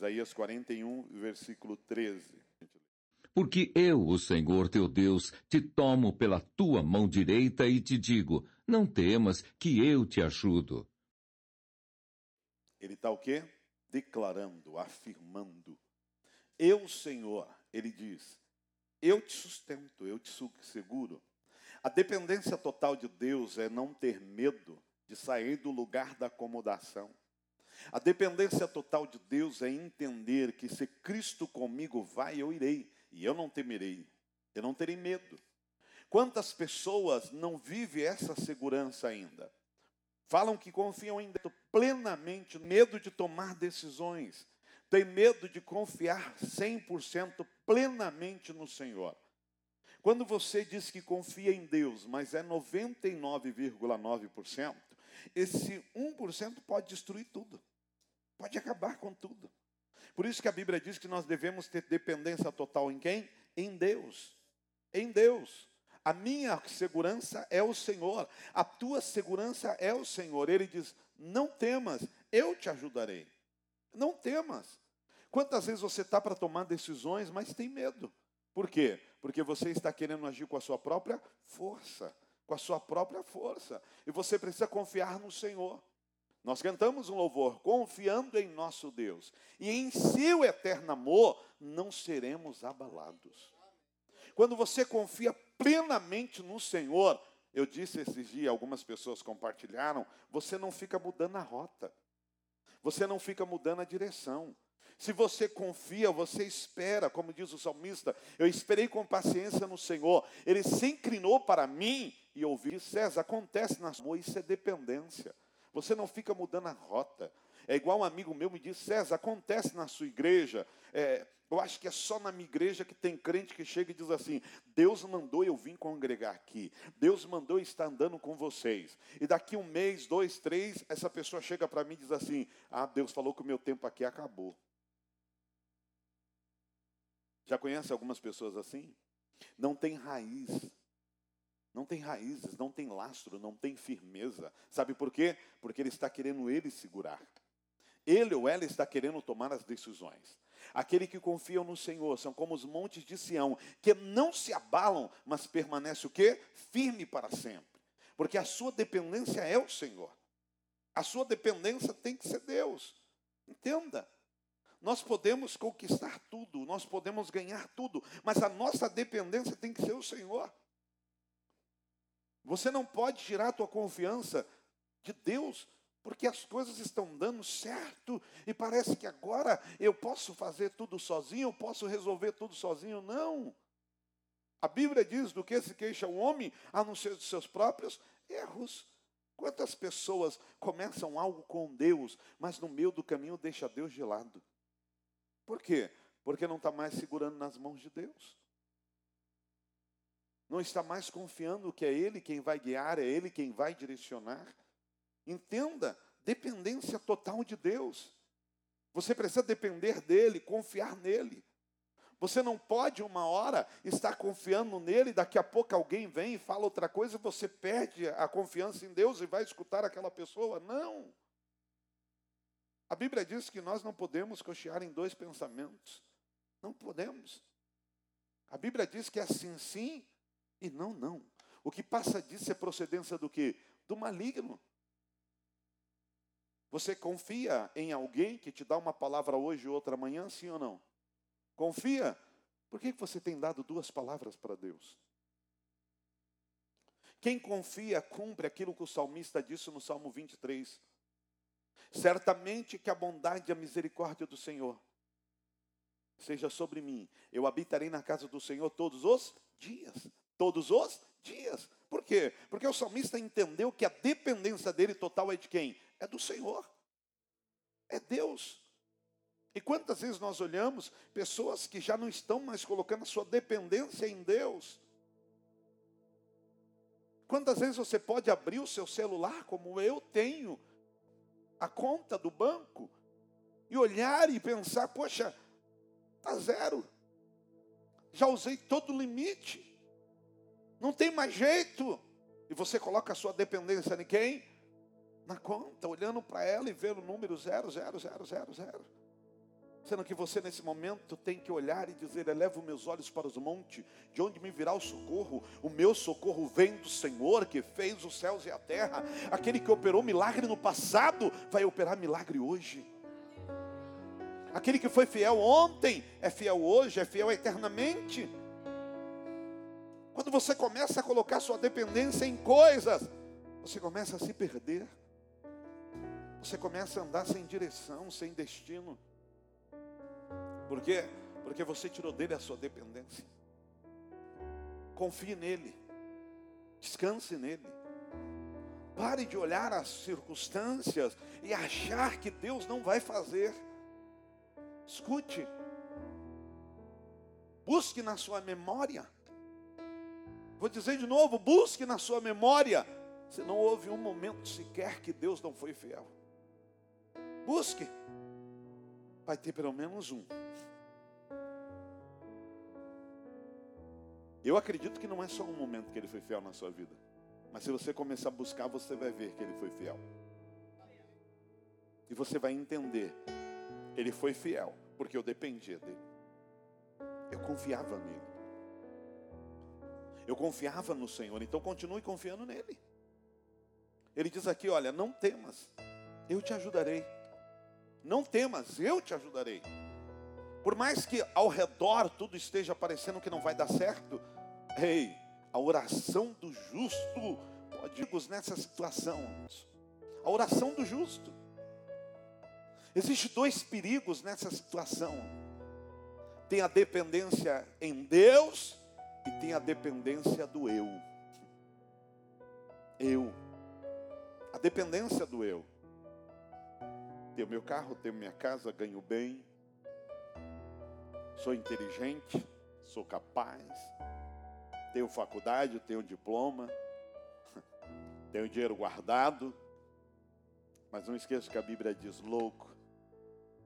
Isaías 41, versículo 13. Porque eu, o Senhor teu Deus, te tomo pela tua mão direita e te digo: não temas, que eu te ajudo. Ele está o quê? Declarando, afirmando. Eu, Senhor, ele diz, eu te sustento, eu te seguro. A dependência total de Deus é não ter medo de sair do lugar da acomodação. A dependência total de Deus é entender que se Cristo comigo vai, eu irei, e eu não temerei, eu não terei medo. Quantas pessoas não vivem essa segurança ainda? Falam que confiam ainda plenamente, medo de tomar decisões, tem medo de confiar 100% plenamente no Senhor. Quando você diz que confia em Deus, mas é 99,9%, esse 1% pode destruir tudo. Pode acabar com tudo. Por isso que a Bíblia diz que nós devemos ter dependência total em quem? Em Deus. Em Deus. A minha segurança é o Senhor. A tua segurança é o Senhor. Ele diz: Não temas, eu te ajudarei. Não temas. Quantas vezes você está para tomar decisões, mas tem medo? Por quê? Porque você está querendo agir com a sua própria força. Com a sua própria força. E você precisa confiar no Senhor. Nós cantamos um louvor confiando em nosso Deus, e em seu eterno amor não seremos abalados. Quando você confia plenamente no Senhor, eu disse esses dias, algumas pessoas compartilharam, você não fica mudando a rota, você não fica mudando a direção. Se você confia, você espera, como diz o salmista, eu esperei com paciência no Senhor, ele se inclinou para mim e ouvi, César, acontece na sua, isso é dependência. Você não fica mudando a rota. É igual um amigo meu me disse, César, acontece na sua igreja. É, eu acho que é só na minha igreja que tem crente que chega e diz assim: Deus mandou eu vim congregar aqui. Deus mandou eu estar andando com vocês. E daqui um mês, dois, três, essa pessoa chega para mim e diz assim: Ah, Deus falou que o meu tempo aqui acabou. Já conhece algumas pessoas assim? Não tem raiz. Não tem raízes, não tem lastro, não tem firmeza. Sabe por quê? Porque ele está querendo ele segurar. Ele ou ela está querendo tomar as decisões. Aquele que confiam no Senhor são como os montes de Sião, que não se abalam, mas permanece o quê? Firme para sempre. Porque a sua dependência é o Senhor. A sua dependência tem que ser Deus. Entenda. Nós podemos conquistar tudo, nós podemos ganhar tudo, mas a nossa dependência tem que ser o Senhor. Você não pode tirar a tua confiança de Deus, porque as coisas estão dando certo e parece que agora eu posso fazer tudo sozinho, eu posso resolver tudo sozinho. Não. A Bíblia diz do que se queixa o homem, a não ser dos seus próprios erros. Quantas pessoas começam algo com Deus, mas no meio do caminho deixa Deus de lado? Por quê? Porque não está mais segurando nas mãos de Deus não está mais confiando que é Ele quem vai guiar, é Ele quem vai direcionar. Entenda, dependência total de Deus. Você precisa depender dEle, confiar nele. Você não pode, uma hora, estar confiando nele, daqui a pouco alguém vem e fala outra coisa, você perde a confiança em Deus e vai escutar aquela pessoa. Não. A Bíblia diz que nós não podemos cochear em dois pensamentos. Não podemos. A Bíblia diz que é assim sim e não, não. O que passa disso é procedência do que? Do maligno. Você confia em alguém que te dá uma palavra hoje e outra amanhã, sim ou não? Confia? Por que você tem dado duas palavras para Deus? Quem confia cumpre aquilo que o salmista disse no Salmo 23. Certamente que a bondade e a misericórdia do Senhor seja sobre mim. Eu habitarei na casa do Senhor todos os dias todos os dias. Por quê? Porque o salmista entendeu que a dependência dele total é de quem? É do Senhor. É Deus. E quantas vezes nós olhamos pessoas que já não estão mais colocando a sua dependência em Deus? Quantas vezes você pode abrir o seu celular, como eu tenho, a conta do banco, e olhar e pensar: poxa, está zero. Já usei todo o limite. Não tem mais jeito. E você coloca a sua dependência em quem? Na conta, olhando para ela e vendo o número 00000. Sendo que você nesse momento tem que olhar e dizer: Elevo meus olhos para os montes, de onde me virá o socorro? O meu socorro vem do Senhor que fez os céus e a terra. Aquele que operou milagre no passado vai operar milagre hoje. Aquele que foi fiel ontem é fiel hoje, é fiel eternamente. Quando você começa a colocar sua dependência em coisas, você começa a se perder. Você começa a andar sem direção, sem destino. Por quê? Porque você tirou dele a sua dependência. Confie nele. Descanse nele. Pare de olhar as circunstâncias e achar que Deus não vai fazer. Escute. Busque na sua memória. Vou dizer de novo: busque na sua memória. Se não houve um momento sequer que Deus não foi fiel. Busque. Vai ter pelo menos um. Eu acredito que não é só um momento que ele foi fiel na sua vida. Mas se você começar a buscar, você vai ver que ele foi fiel. E você vai entender. Ele foi fiel, porque eu dependia dele. Eu confiava nele. Eu confiava no Senhor, então continue confiando nele. Ele diz aqui: olha, não temas, eu te ajudarei. Não temas, eu te ajudarei. Por mais que ao redor tudo esteja parecendo que não vai dar certo, ei, a oração do justo pode nessa situação. A oração do justo. Existem dois perigos nessa situação. Tem a dependência em Deus e tem a dependência do eu. Eu. A dependência do eu. Tenho meu carro, tenho minha casa, ganho bem, sou inteligente, sou capaz, tenho faculdade, tenho diploma, tenho dinheiro guardado, mas não esqueça que a Bíblia diz: louco,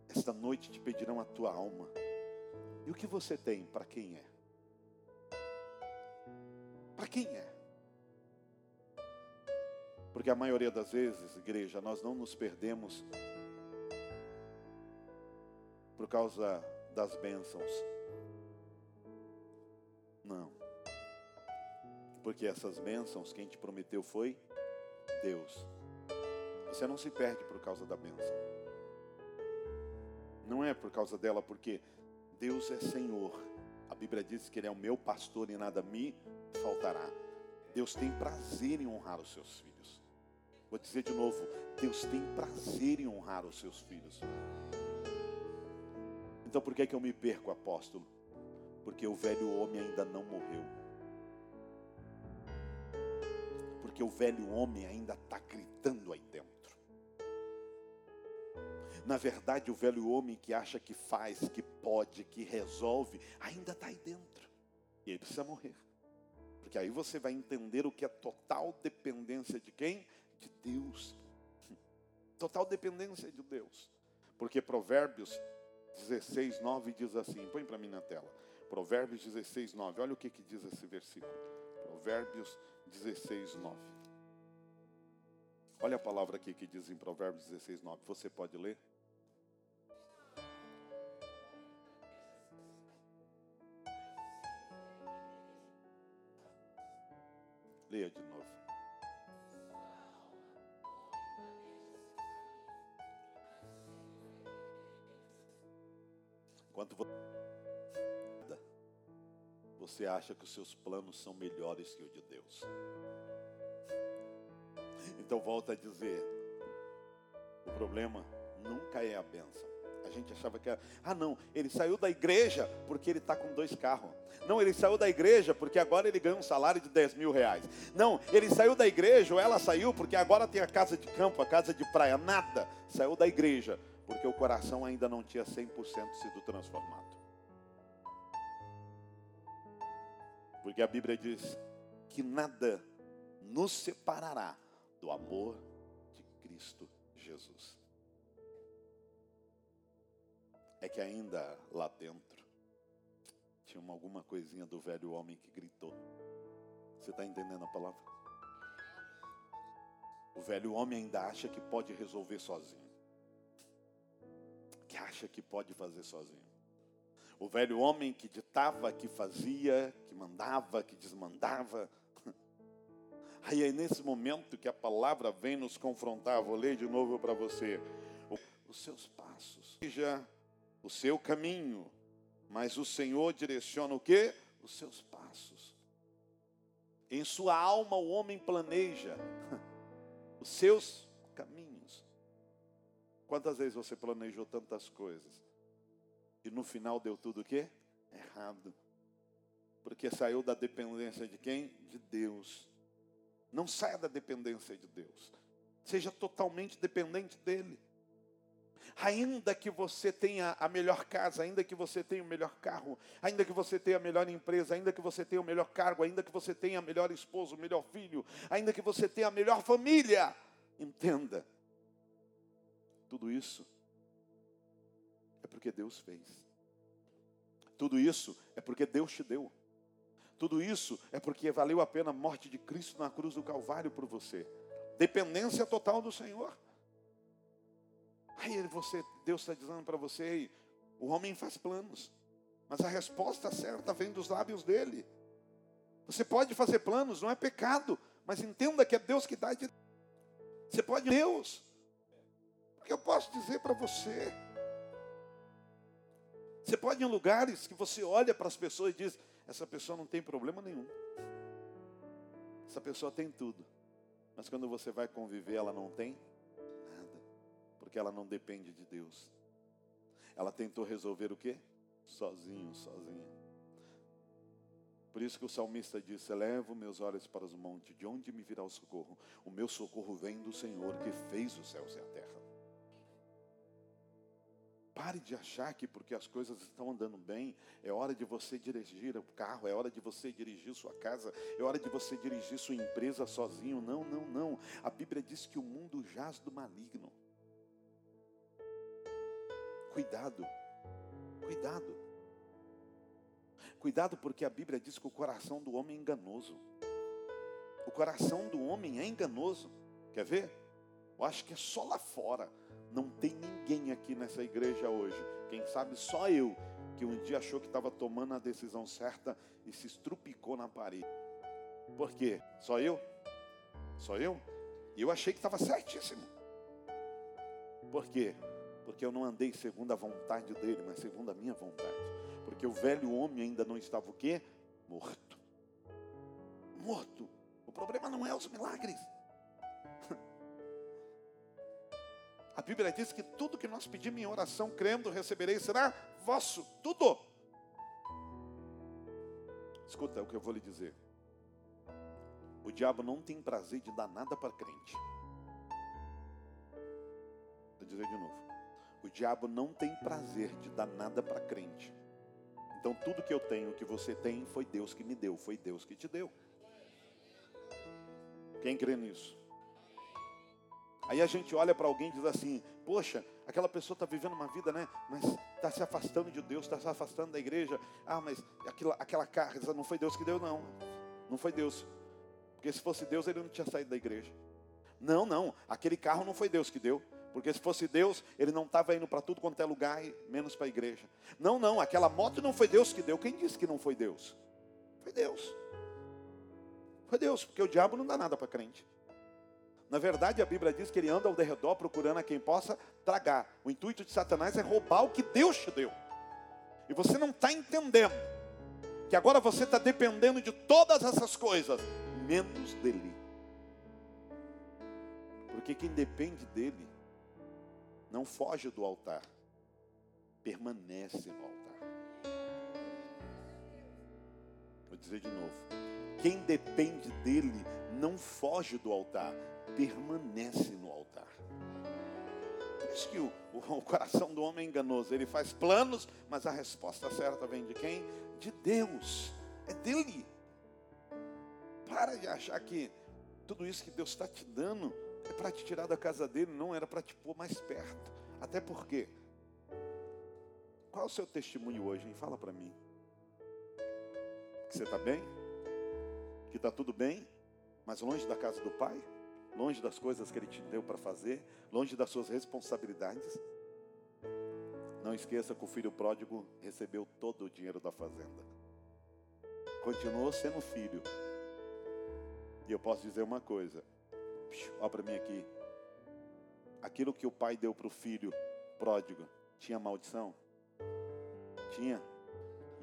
esta noite te pedirão a tua alma. E o que você tem para quem é? Para quem é? Porque a maioria das vezes, igreja, nós não nos perdemos por causa das bênçãos. Não. Porque essas bênçãos, quem te prometeu foi Deus. Você não se perde por causa da bênção. Não é por causa dela, porque Deus é Senhor. A Bíblia diz que Ele é o meu pastor e nada me faltará. Deus tem prazer em honrar os seus filhos. Vou dizer de novo: Deus tem prazer em honrar os seus filhos. Então por que, que eu me perco, apóstolo? Porque o velho homem ainda não morreu. Porque o velho homem ainda está gritando Na verdade, o velho homem que acha que faz, que pode, que resolve, ainda está aí dentro. E ele precisa morrer. Porque aí você vai entender o que é total dependência de quem? De Deus. Total dependência de Deus. Porque Provérbios 16, 9 diz assim: põe para mim na tela. Provérbios 16, 9. Olha o que, que diz esse versículo. Provérbios 16, 9. Olha a palavra aqui que diz em Provérbios 16, 9. Você pode ler? Você acha que os seus planos são melhores que o de Deus. Então volta a dizer, o problema nunca é a bênção. A gente achava que era, ah não, ele saiu da igreja porque ele está com dois carros. Não, ele saiu da igreja porque agora ele ganha um salário de 10 mil reais. Não, ele saiu da igreja ou ela saiu porque agora tem a casa de campo, a casa de praia. Nada. Saiu da igreja porque o coração ainda não tinha 100% sido transformado. Porque a Bíblia diz que nada nos separará do amor de Cristo Jesus. É que ainda lá dentro tinha uma, alguma coisinha do velho homem que gritou. Você está entendendo a palavra? O velho homem ainda acha que pode resolver sozinho acha que pode fazer sozinho. O velho homem que ditava, que fazia, que mandava, que desmandava. Aí é nesse momento que a palavra vem nos confrontar. Vou ler de novo para você. Os seus passos, seja o seu caminho, mas o Senhor direciona o que? Os seus passos. Em sua alma o homem planeja os seus caminhos. Quantas vezes você planejou tantas coisas e no final deu tudo o quê? Errado. Porque saiu da dependência de quem? De Deus. Não saia da dependência de Deus. Seja totalmente dependente dele. Ainda que você tenha a melhor casa, ainda que você tenha o melhor carro, ainda que você tenha a melhor empresa, ainda que você tenha o melhor cargo, ainda que você tenha a melhor esposo, o melhor filho, ainda que você tenha a melhor família, entenda, tudo isso porque Deus fez. Tudo isso é porque Deus te deu. Tudo isso é porque valeu a pena a morte de Cristo na cruz do Calvário por você. Dependência total do Senhor. Aí você, Deus está dizendo para você, o homem faz planos, mas a resposta certa vem dos lábios dele. Você pode fazer planos, não é pecado, mas entenda que é Deus que dá. Você pode, Deus, porque eu posso dizer para você. Você pode ir em lugares que você olha para as pessoas e diz: essa pessoa não tem problema nenhum. Essa pessoa tem tudo. Mas quando você vai conviver, ela não tem porque ela não depende de Deus. Ela tentou resolver o quê? Sozinho, sozinha. Por isso que o salmista disse: Elevo meus olhos para os montes, de onde me virá o socorro? O meu socorro vem do Senhor que fez os céus e a terra. Pare de achar que porque as coisas estão andando bem, é hora de você dirigir o carro, é hora de você dirigir sua casa, é hora de você dirigir sua empresa sozinho. Não, não, não. A Bíblia diz que o mundo jaz do maligno. Cuidado, cuidado. Cuidado, porque a Bíblia diz que o coração do homem é enganoso. O coração do homem é enganoso. Quer ver? Eu acho que é só lá fora. Não tem ninguém aqui nessa igreja hoje. Quem sabe só eu, que um dia achou que estava tomando a decisão certa e se estrupicou na parede. Por quê? Só eu? Só eu? Eu achei que estava certíssimo. Por quê? porque eu não andei segundo a vontade dele, mas segundo a minha vontade. Porque o velho homem ainda não estava o quê? Morto. Morto. O problema não é os milagres. A Bíblia diz que tudo que nós pedimos em oração, crendo, recebereis, será vosso. Tudo. Escuta o que eu vou lhe dizer. O diabo não tem prazer de dar nada para crente. Vou dizer de novo. O diabo não tem prazer de dar nada para crente. Então tudo que eu tenho, que você tem, foi Deus que me deu, foi Deus que te deu. Quem crê nisso? Aí a gente olha para alguém e diz assim: Poxa, aquela pessoa está vivendo uma vida, né? Mas está se afastando de Deus, está se afastando da igreja. Ah, mas aquela, aquela casa não foi Deus que deu, não. Não foi Deus. Porque se fosse Deus, ele não tinha saído da igreja. Não, não. Aquele carro não foi Deus que deu. Porque se fosse Deus, ele não estava indo para tudo quanto é lugar, menos para a igreja. Não, não, aquela moto não foi Deus que deu. Quem disse que não foi Deus? Foi Deus. Foi Deus, porque o diabo não dá nada para crente. Na verdade, a Bíblia diz que ele anda ao derredor procurando a quem possa tragar. O intuito de Satanás é roubar o que Deus te deu. E você não está entendendo que agora você está dependendo de todas essas coisas, menos dele. Porque quem depende dele não foge do altar, permanece no altar. Vou dizer de novo: quem depende dele não foge do altar, permanece no altar. Por isso que o, o, o coração do homem é enganoso, ele faz planos, mas a resposta certa vem de quem? De Deus, é dele. Para de achar que tudo isso que Deus está te dando é para te tirar da casa dele, não era para te pôr mais perto. Até porque, qual é o seu testemunho hoje? Hein? Fala para mim. Que você está bem? Que está tudo bem? Mas longe da casa do Pai? Longe das coisas que Ele te deu para fazer? Longe das suas responsabilidades? Não esqueça que o filho pródigo recebeu todo o dinheiro da fazenda. Continuou sendo filho. E eu posso dizer uma coisa. Olha para mim aqui. Aquilo que o pai deu para o filho pródigo tinha maldição? Tinha?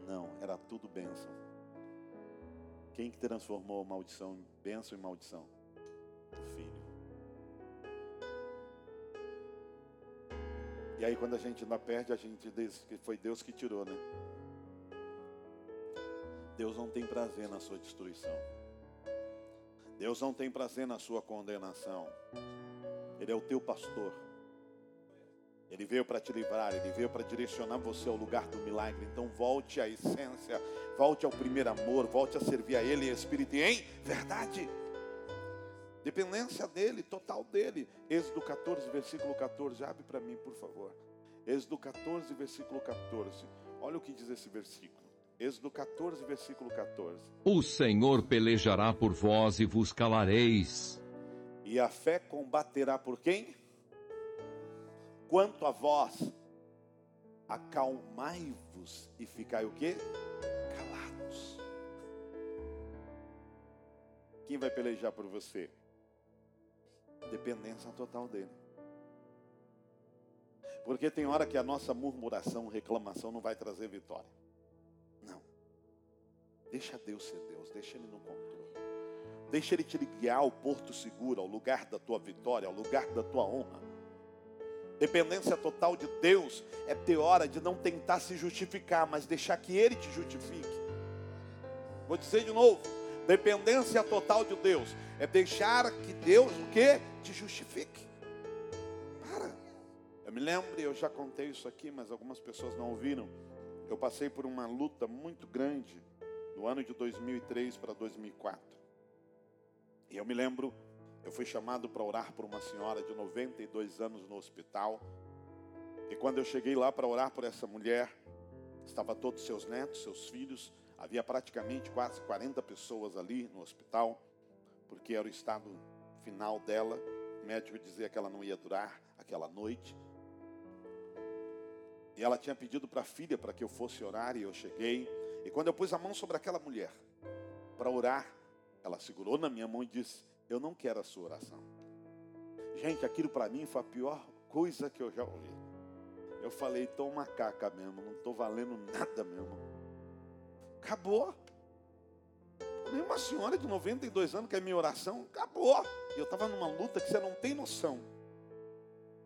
Não, era tudo bênção. Quem que transformou maldição em bênção e maldição? O filho. E aí quando a gente ainda perde, a gente diz que foi Deus que tirou, né? Deus não tem prazer na sua destruição. Deus não tem prazer na sua condenação. Ele é o teu pastor. Ele veio para te livrar, ele veio para direcionar você ao lugar do milagre. Então volte à essência, volte ao primeiro amor, volte a servir a Ele em espírito e em verdade. Dependência dele, total dele. Êxodo 14, versículo 14. Abre para mim, por favor. Êxodo 14, versículo 14. Olha o que diz esse versículo. Êxodo 14, versículo 14. O Senhor pelejará por vós e vos calareis. E a fé combaterá por quem? Quanto a vós, acalmai-vos e ficai o quê? Calados. Quem vai pelejar por você? Dependência total dele. Porque tem hora que a nossa murmuração, reclamação não vai trazer vitória. Não. Deixa Deus ser Deus, deixa Ele no controle. Deixa Ele te guiar ao porto seguro, ao lugar da tua vitória, ao lugar da tua honra. Dependência total de Deus é ter hora de não tentar se justificar, mas deixar que Ele te justifique. Vou dizer de novo Dependência total de Deus é deixar que Deus o que? Te justifique. Para. Eu me lembro, eu já contei isso aqui, mas algumas pessoas não ouviram. Eu passei por uma luta muito grande no ano de 2003 para 2004. E eu me lembro, eu fui chamado para orar por uma senhora de 92 anos no hospital. E quando eu cheguei lá para orar por essa mulher, estava todos seus netos, seus filhos, Havia praticamente quase 40 pessoas ali no hospital, porque era o estado final dela. O médico dizia que ela não ia durar aquela noite. E ela tinha pedido para a filha para que eu fosse orar e eu cheguei. E quando eu pus a mão sobre aquela mulher para orar, ela segurou na minha mão e disse: Eu não quero a sua oração. Gente, aquilo para mim foi a pior coisa que eu já ouvi. Eu falei: Toma caca mesmo, não estou valendo nada mesmo. Acabou. Nenhuma senhora de 92 anos quer minha oração. Acabou. Eu estava numa luta que você não tem noção.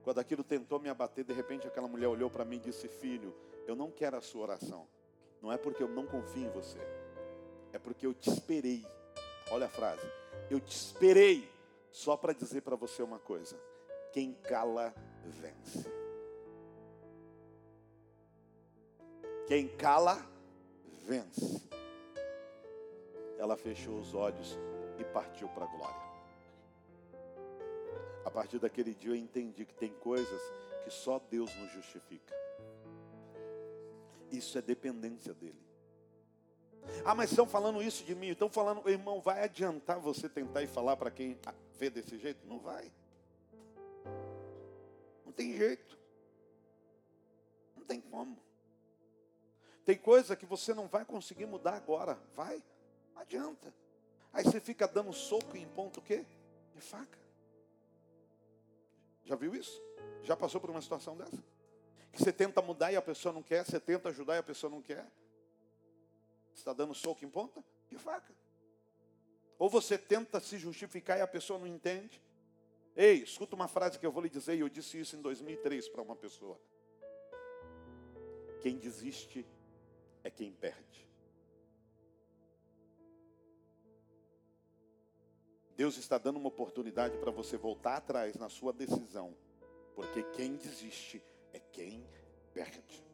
Quando aquilo tentou me abater, de repente aquela mulher olhou para mim e disse: Filho, eu não quero a sua oração. Não é porque eu não confio em você. É porque eu te esperei. Olha a frase. Eu te esperei só para dizer para você uma coisa: quem cala, vence. Quem cala, vence. Ela fechou os olhos e partiu para a glória. A partir daquele dia eu entendi que tem coisas que só Deus nos justifica. Isso é dependência dele. Ah, mas estão falando isso de mim, estão falando, irmão, vai adiantar você tentar ir falar para quem vê desse jeito? Não vai. Não tem jeito. Não tem como. Tem coisa que você não vai conseguir mudar agora. Vai, não adianta. Aí você fica dando soco em ponto o quê? De faca. Já viu isso? Já passou por uma situação dessa? Que você tenta mudar e a pessoa não quer, você tenta ajudar e a pessoa não quer. Está dando soco em ponta? De faca. Ou você tenta se justificar e a pessoa não entende. Ei, escuta uma frase que eu vou lhe dizer, e eu disse isso em 2003 para uma pessoa. Quem desiste é quem perde. Deus está dando uma oportunidade para você voltar atrás na sua decisão, porque quem desiste é quem perde.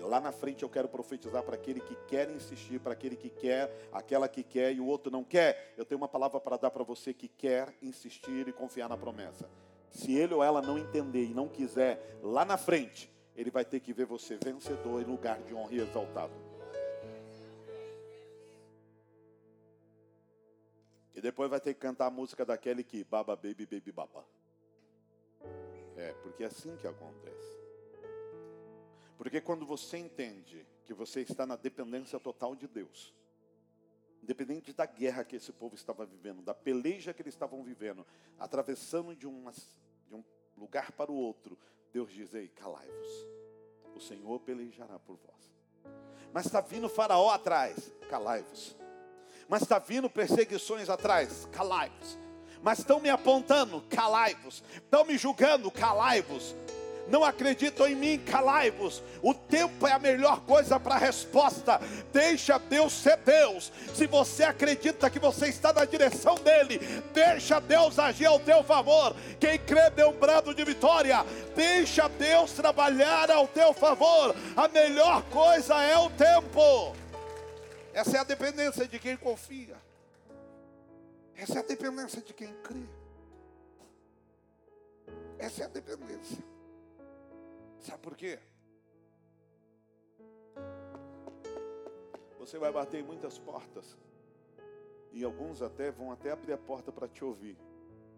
Lá na frente eu quero profetizar para aquele que quer insistir, para aquele que quer, aquela que quer e o outro não quer. Eu tenho uma palavra para dar para você que quer insistir e confiar na promessa. Se ele ou ela não entender e não quiser, lá na frente, ele vai ter que ver você vencedor em lugar de honra e exaltado. E depois vai ter que cantar a música daquele que baba baby baby baba. É, porque é assim que acontece. Porque quando você entende que você está na dependência total de Deus, independente da guerra que esse povo estava vivendo, da peleja que eles estavam vivendo, atravessando de, de um lugar para o outro, Deus diz: Ei, calai-vos, o Senhor pelejará por vós. Mas está vindo Faraó atrás, calai-vos. Mas está vindo perseguições atrás, calai-vos. Mas estão me apontando, calai-vos. Estão me julgando, calai-vos não acreditam em mim, calai-vos. O tempo é a melhor coisa para a resposta. Deixa Deus ser Deus. Se você acredita que você está na direção dele, deixa Deus agir ao teu favor. Quem crê dê um brado de vitória. Deixa Deus trabalhar ao teu favor. A melhor coisa é o tempo. Essa é a dependência de quem confia. Essa é a dependência de quem crê. Essa é a dependência. Sabe por quê? Você vai bater em muitas portas. E alguns até vão até abrir a porta para te ouvir.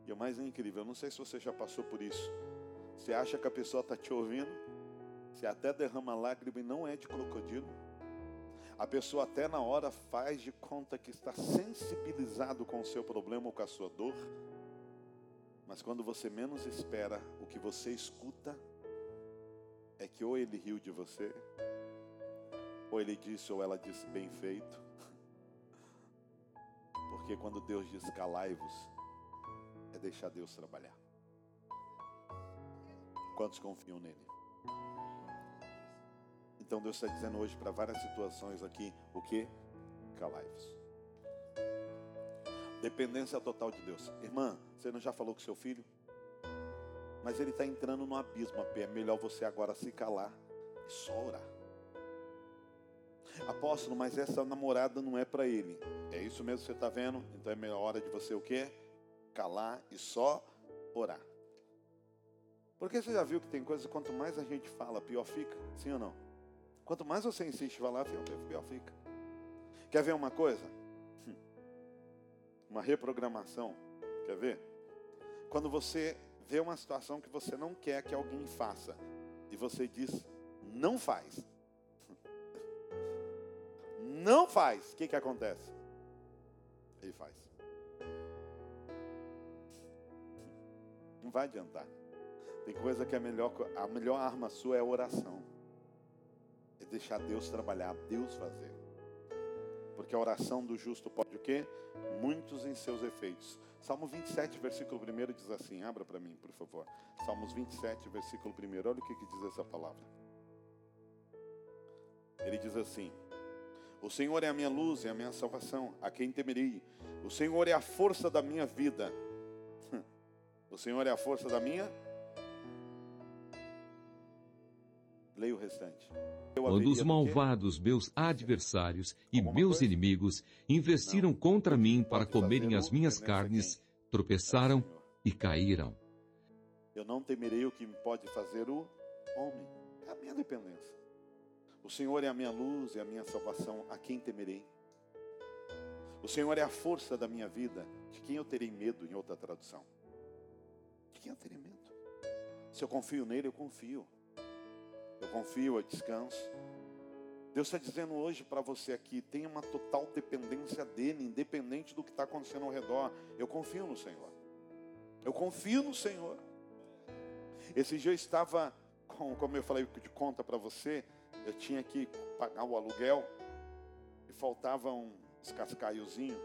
E o mais incrível, eu não sei se você já passou por isso. Você acha que a pessoa está te ouvindo? Você até derrama lágrima e não é de crocodilo. A pessoa até na hora faz de conta que está sensibilizado com o seu problema ou com a sua dor. Mas quando você menos espera, o que você escuta é que ou ele riu de você, ou ele disse ou ela disse bem feito. Porque quando Deus diz calai-vos, é deixar Deus trabalhar. Quantos confiam nele? Então Deus está dizendo hoje para várias situações aqui, o que? Calai-vos. Dependência total de Deus. Irmã, você não já falou com seu filho? Mas ele está entrando no abismo. É melhor você agora se calar e só orar. Apóstolo, mas essa namorada não é para ele. É isso mesmo que você está vendo? Então é melhor hora de você o quê? Calar e só orar. Porque você já viu que tem coisa, quanto mais a gente fala, pior fica? Sim ou não? Quanto mais você insiste em falar, pior fica. Quer ver uma coisa? Hum. Uma reprogramação. Quer ver? Quando você vê uma situação que você não quer que alguém faça e você diz, não faz. Não faz. O que, que acontece? Ele faz. Não vai adiantar. Tem coisa que é melhor, a melhor arma sua é a oração. É deixar Deus trabalhar, Deus fazer. Porque a oração do justo pode o quê? Muitos em seus efeitos. Salmo 27, versículo 1 diz assim: abra para mim, por favor. Salmos 27, versículo 1. Olha o que, que diz essa palavra. Ele diz assim: O Senhor é a minha luz e a minha salvação, a quem temerei? O Senhor é a força da minha vida. O Senhor é a força da minha Leia o restante. Quando os malvados, meus adversários e meus coisa? inimigos investiram não. contra mim para comerem as minhas carnes, tropeçaram e caíram. Eu não temerei o que me pode fazer o homem. É a minha dependência. O Senhor é a minha luz e a minha salvação. A quem temerei? O Senhor é a força da minha vida. De quem eu terei medo, em outra tradução? De quem eu terei medo? Se eu confio nele, eu confio eu confio, eu descanso. Deus está dizendo hoje para você aqui, tenha uma total dependência dele, independente do que está acontecendo ao redor. Eu confio no Senhor. Eu confio no Senhor. Esse dia eu estava, como eu falei de conta para você, eu tinha que pagar o aluguel e faltava uns cascaiozinhos.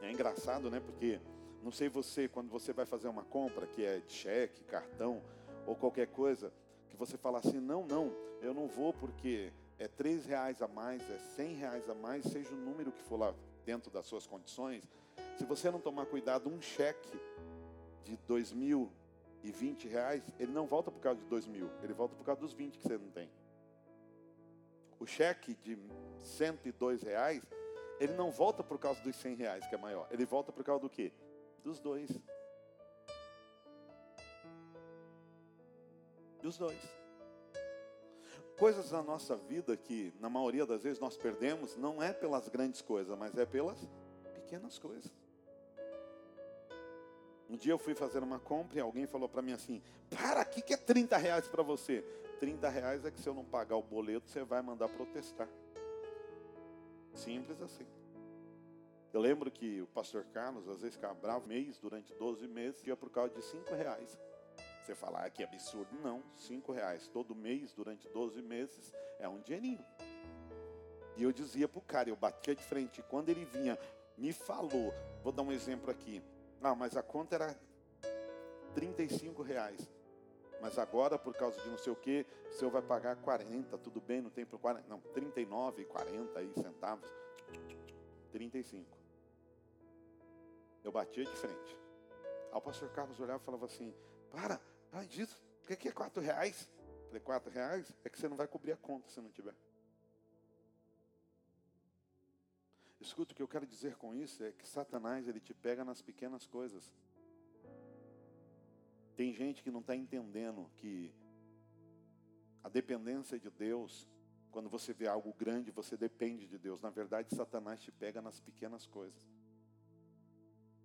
É engraçado, né? Porque não sei você, quando você vai fazer uma compra que é de cheque, cartão ou qualquer coisa, você fala assim, não, não, eu não vou porque é três reais a mais, é cem reais a mais, seja o número que for lá dentro das suas condições, se você não tomar cuidado, um cheque de dois mil e vinte reais, ele não volta por causa de dois mil, ele volta por causa dos vinte que você não tem. O cheque de cento e dois reais, ele não volta por causa dos cem reais, que é maior, ele volta por causa do quê? Dos dois. Dos dois. Coisas na nossa vida que, na maioria das vezes, nós perdemos, não é pelas grandes coisas, mas é pelas pequenas coisas. Um dia eu fui fazer uma compra e alguém falou para mim assim: Para, que, que é 30 reais para você? 30 reais é que se eu não pagar o boleto, você vai mandar protestar. Simples assim. Eu lembro que o pastor Carlos, às vezes, ficava bravo mês, durante 12 meses, ia por causa de 5 reais. Você fala, ah, que absurdo. Não, 5 reais todo mês, durante 12 meses, é um dinheirinho. E eu dizia para o cara, eu batia de frente. Quando ele vinha, me falou, vou dar um exemplo aqui. Ah, mas a conta era 35 reais. Mas agora, por causa de não sei o que, o senhor vai pagar 40, tudo bem, não tem por 40, não, 39, 40 aí centavos. 35. Eu batia de frente. Aí o pastor Carlos olhava e falava assim: Para, para disso, o que é quatro reais? Falei: quatro reais? É que você não vai cobrir a conta se não tiver. Escuta, o que eu quero dizer com isso é que Satanás ele te pega nas pequenas coisas. Tem gente que não está entendendo que a dependência de Deus, quando você vê algo grande, você depende de Deus. Na verdade, Satanás te pega nas pequenas coisas.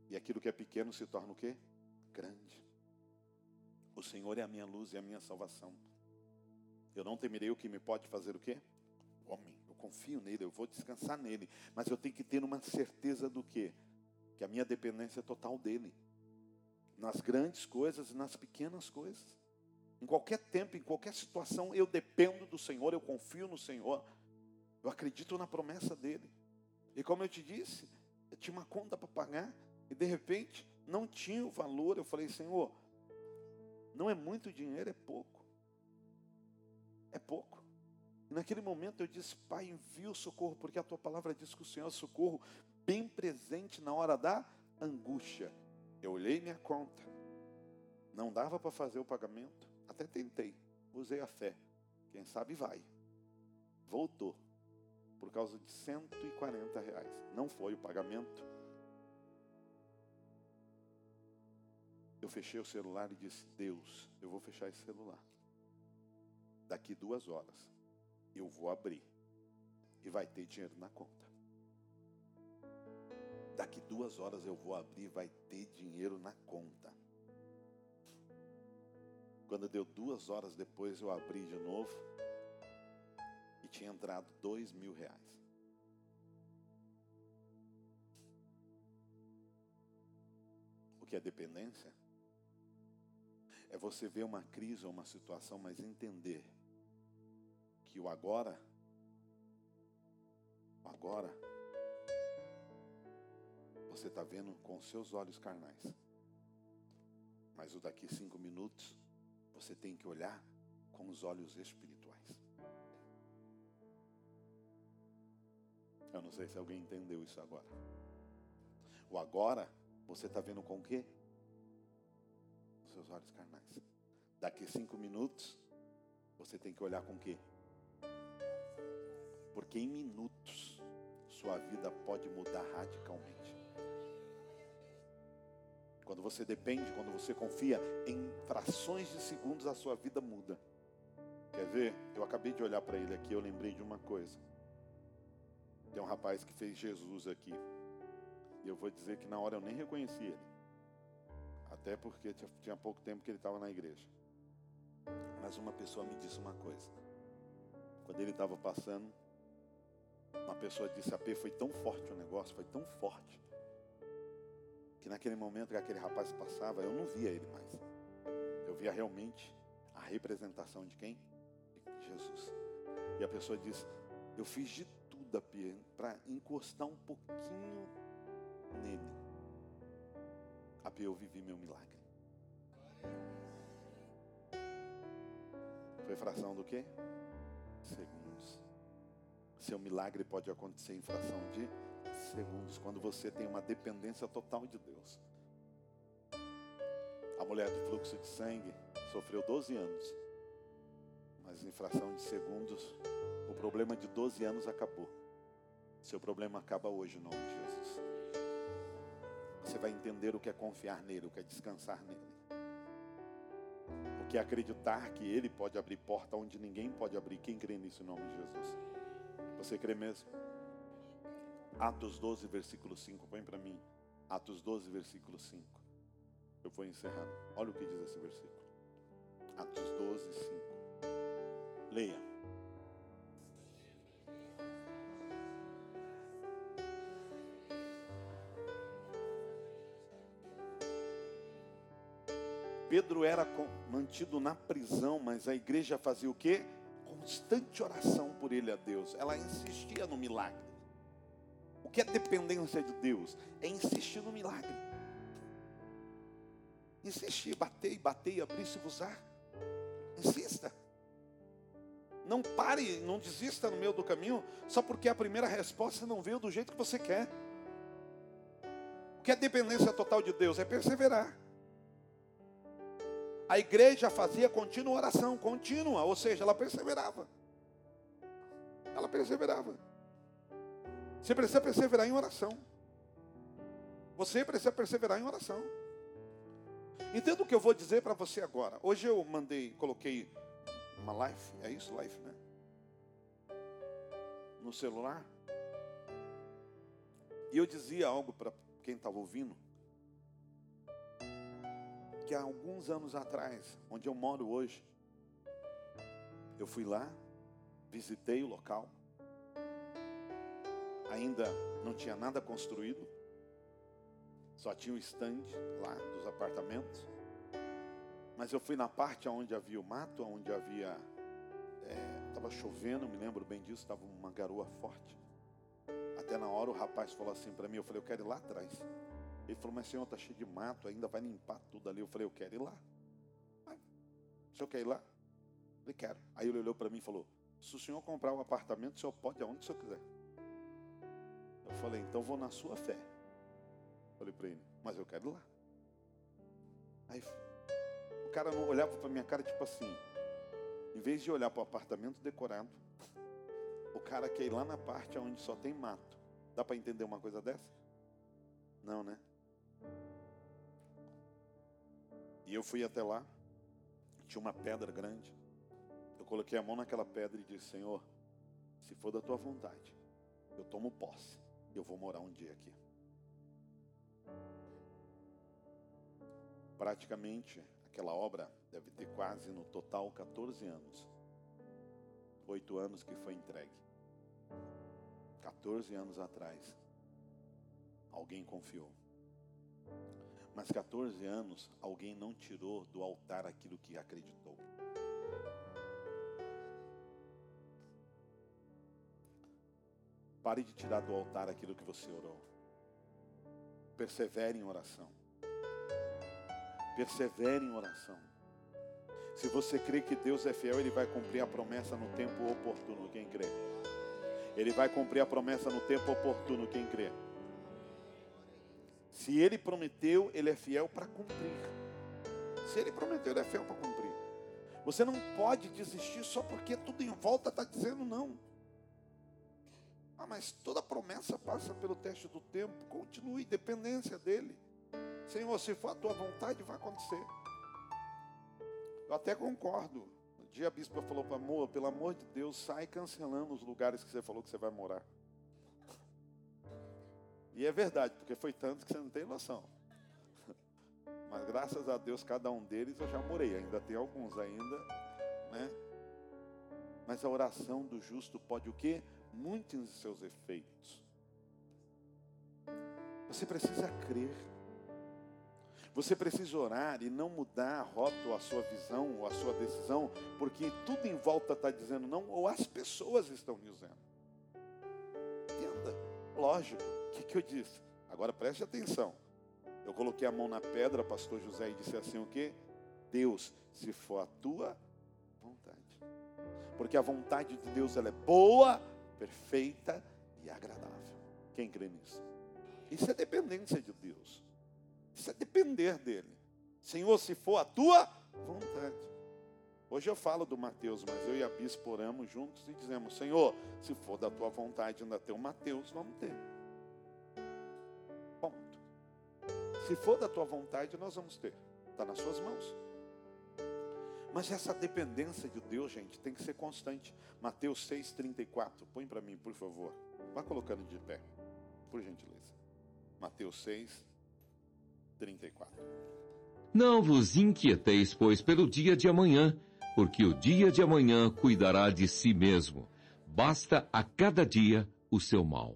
E aquilo que é pequeno se torna o quê? Grande. O Senhor é a minha luz e a minha salvação. Eu não temerei o que me pode fazer o quê? Homem, eu confio nele, eu vou descansar nele. Mas eu tenho que ter uma certeza do quê? Que a minha dependência é total dele. Nas grandes coisas e nas pequenas coisas. Em qualquer tempo, em qualquer situação, eu dependo do Senhor, eu confio no Senhor. Eu acredito na promessa dele. E como eu te disse, eu tinha uma conta para pagar. E de repente, não tinha o valor. Eu falei, Senhor, não é muito dinheiro, é pouco. É pouco. E naquele momento eu disse, Pai, envia o socorro, porque a tua palavra diz que o Senhor é socorro bem presente na hora da angústia. Eu olhei minha conta. Não dava para fazer o pagamento. Até tentei. Usei a fé. Quem sabe vai. Voltou. Por causa de 140 reais. Não foi o pagamento. Eu fechei o celular e disse: Deus, eu vou fechar esse celular. Daqui duas horas eu vou abrir e vai ter dinheiro na conta. Daqui duas horas eu vou abrir e vai ter dinheiro na conta. Quando deu duas horas depois eu abri de novo e tinha entrado dois mil reais. O que é dependência? É você ver uma crise ou uma situação, mas entender que o agora, o agora, você está vendo com seus olhos carnais. Mas o daqui cinco minutos, você tem que olhar com os olhos espirituais. Eu não sei se alguém entendeu isso agora. O agora, você está vendo com o quê? Seus olhos carnais. Daqui cinco minutos, você tem que olhar com o quê? Porque em minutos, sua vida pode mudar radicalmente. Quando você depende, quando você confia, em frações de segundos a sua vida muda. Quer ver? Eu acabei de olhar para ele aqui, eu lembrei de uma coisa. Tem um rapaz que fez Jesus aqui. E eu vou dizer que na hora eu nem reconheci ele. Até porque tinha pouco tempo que ele estava na igreja. Mas uma pessoa me disse uma coisa. Quando ele estava passando, uma pessoa disse: A P foi tão forte o negócio, foi tão forte, que naquele momento que aquele rapaz passava, eu não via ele mais. Eu via realmente a representação de quem? Jesus. E a pessoa disse: Eu fiz de tudo, P, para encostar um pouquinho nele. Ape, eu vivi meu milagre. Foi fração do quê? Segundos. Seu milagre pode acontecer em fração de segundos, quando você tem uma dependência total de Deus. A mulher do fluxo de sangue sofreu 12 anos, mas em fração de segundos, o problema de 12 anos acabou. Seu problema acaba hoje, em nome de Jesus você vai entender o que é confiar nele, o que é descansar nele. O que é acreditar que ele pode abrir porta onde ninguém pode abrir. Quem crê nisso em nome de Jesus? Você crê mesmo? Atos 12, versículo 5. Põe para mim. Atos 12, versículo 5. Eu vou encerrando. Olha o que diz esse versículo. Atos 12, 5. Leia. Pedro era mantido na prisão, mas a igreja fazia o quê? Constante oração por ele a Deus. Ela insistia no milagre. O que é dependência de Deus? É insistir no milagre. Insistir, bater, bater, abrir-se-vos-á. Insista. Não pare, não desista no meio do caminho, só porque a primeira resposta não veio do jeito que você quer. O que é dependência total de Deus? É perseverar a igreja fazia contínua oração, contínua, ou seja, ela perseverava. Ela perseverava. Você precisa perseverar em oração. Você precisa perseverar em oração. Entenda o que eu vou dizer para você agora. Hoje eu mandei, coloquei uma live, é isso, live, né? No celular. E eu dizia algo para quem estava ouvindo que há alguns anos atrás, onde eu moro hoje, eu fui lá, visitei o local, ainda não tinha nada construído, só tinha o um stand lá dos apartamentos, mas eu fui na parte onde havia o mato, onde havia. Estava é, chovendo, me lembro bem disso, estava uma garoa forte. Até na hora o rapaz falou assim para mim, eu falei, eu quero ir lá atrás. Ele falou, mas senhor, está cheio de mato, ainda vai limpar tudo ali. Eu falei, eu quero ir lá. Vai. O senhor quer ir lá? Eu falei, quero. Aí ele olhou para mim e falou, se o senhor comprar um apartamento, o senhor pode aonde o senhor quiser. Eu falei, então vou na sua fé. Falei para ele, mas eu quero ir lá. Aí o cara olhava para minha cara tipo assim, em vez de olhar para o apartamento decorado, o cara quer ir lá na parte onde só tem mato. Dá para entender uma coisa dessa? Não, né? E eu fui até lá, tinha uma pedra grande. Eu coloquei a mão naquela pedra e disse: Senhor, se for da tua vontade, eu tomo posse. Eu vou morar um dia aqui. Praticamente, aquela obra deve ter quase no total 14 anos. Oito anos que foi entregue. 14 anos atrás, alguém confiou. Mas 14 anos, alguém não tirou do altar aquilo que acreditou. Pare de tirar do altar aquilo que você orou. Persevere em oração. Persevere em oração. Se você crê que Deus é fiel, Ele vai cumprir a promessa no tempo oportuno. Quem crê? Ele vai cumprir a promessa no tempo oportuno. Quem crê? Se ele prometeu, ele é fiel para cumprir. Se ele prometeu, ele é fiel para cumprir. Você não pode desistir só porque tudo em volta está dizendo não. Ah, mas toda promessa passa pelo teste do tempo. Continue, dependência dele. Senhor, se for a tua vontade, vai acontecer. Eu até concordo. Um dia a bispa falou para amor, pelo amor de Deus, sai cancelando os lugares que você falou que você vai morar. E é verdade, porque foi tanto que você não tem noção. Mas graças a Deus, cada um deles eu já morei. Ainda tem alguns ainda, né? Mas a oração do justo pode o quê? Muitos de seus efeitos. Você precisa crer. Você precisa orar e não mudar a rota ou a sua visão ou a sua decisão, porque tudo em volta está dizendo não, ou as pessoas estão dizendo. Entenda, lógico que, que eu disse? Agora preste atenção. Eu coloquei a mão na pedra, pastor José, e disse assim: o que? Deus, se for a tua vontade. Porque a vontade de Deus ela é boa, perfeita e agradável. Quem crê nisso? Isso é dependência de Deus. Isso é depender dele. Senhor, se for a tua vontade. Hoje eu falo do Mateus, mas eu e a Bispo oramos juntos e dizemos: Senhor, se for da tua vontade ainda ter o Mateus, vamos ter. Se for da tua vontade, nós vamos ter. Está nas suas mãos. Mas essa dependência de Deus, gente, tem que ser constante. Mateus 6,34. Põe para mim, por favor. Vá colocando de pé, por gentileza. Mateus 6, 34. Não vos inquieteis, pois, pelo dia de amanhã, porque o dia de amanhã cuidará de si mesmo. Basta a cada dia o seu mal.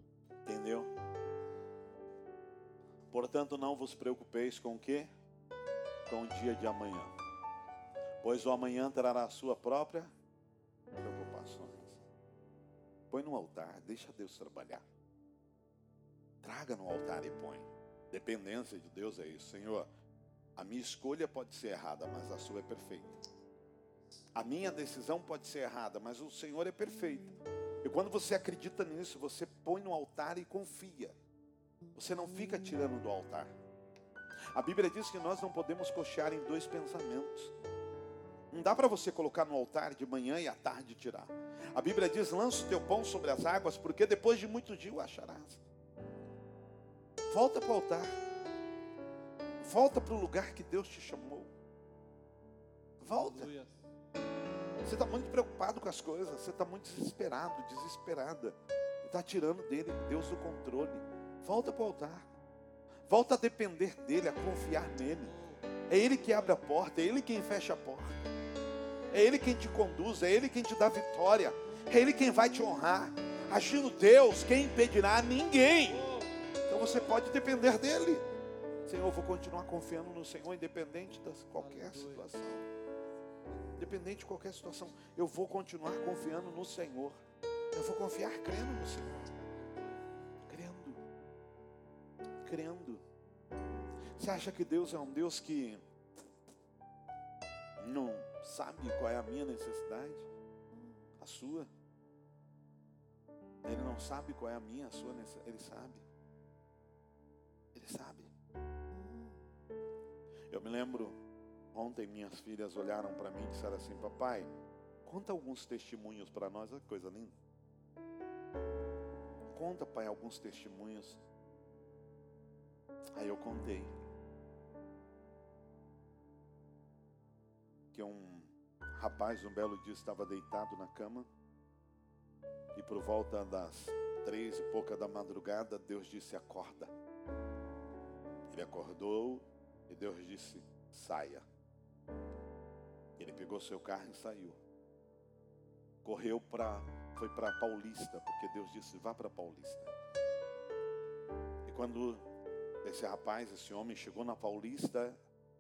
Portanto, não vos preocupeis com o quê? Com o dia de amanhã. Pois o amanhã trará a sua própria preocupações. Põe no altar, deixa Deus trabalhar. Traga no altar e põe. Dependência de Deus é isso, Senhor. A minha escolha pode ser errada, mas a sua é perfeita. A minha decisão pode ser errada, mas o Senhor é perfeito. E quando você acredita nisso, você põe no altar e confia. Você não fica tirando do altar. A Bíblia diz que nós não podemos cochear em dois pensamentos. Não dá para você colocar no altar de manhã e à tarde tirar. A Bíblia diz: lança o teu pão sobre as águas, porque depois de muito dia o acharás. Volta para o altar. Volta para o lugar que Deus te chamou. Volta. Você está muito preocupado com as coisas. Você está muito desesperado, desesperada. Está tirando dele, Deus, do controle. Volta para o altar. Volta a depender dele, a confiar nele. É ele que abre a porta, é ele quem fecha a porta. É ele quem te conduz, é ele quem te dá vitória. É ele quem vai te honrar. Agindo Deus, quem impedirá? Ninguém. Então você pode depender dele. Senhor, vou continuar confiando no Senhor, independente de qualquer situação. Independente de qualquer situação, eu vou continuar confiando no Senhor. Eu vou confiar crendo no Senhor. Crendo. Você acha que Deus é um Deus que não sabe qual é a minha necessidade? A sua? Ele não sabe qual é a minha, a sua necessidade. Ele sabe. Ele sabe. Eu me lembro, ontem minhas filhas olharam para mim e disseram assim: Papai, conta alguns testemunhos para nós, olha que coisa linda. Conta, pai, alguns testemunhos. Aí eu contei. Que um rapaz, um belo dia, estava deitado na cama. E por volta das três e pouca da madrugada, Deus disse: Acorda. Ele acordou e Deus disse: saia. Ele pegou seu carro e saiu. Correu para, foi para Paulista, porque Deus disse: vá para Paulista. E quando esse rapaz, esse homem chegou na Paulista,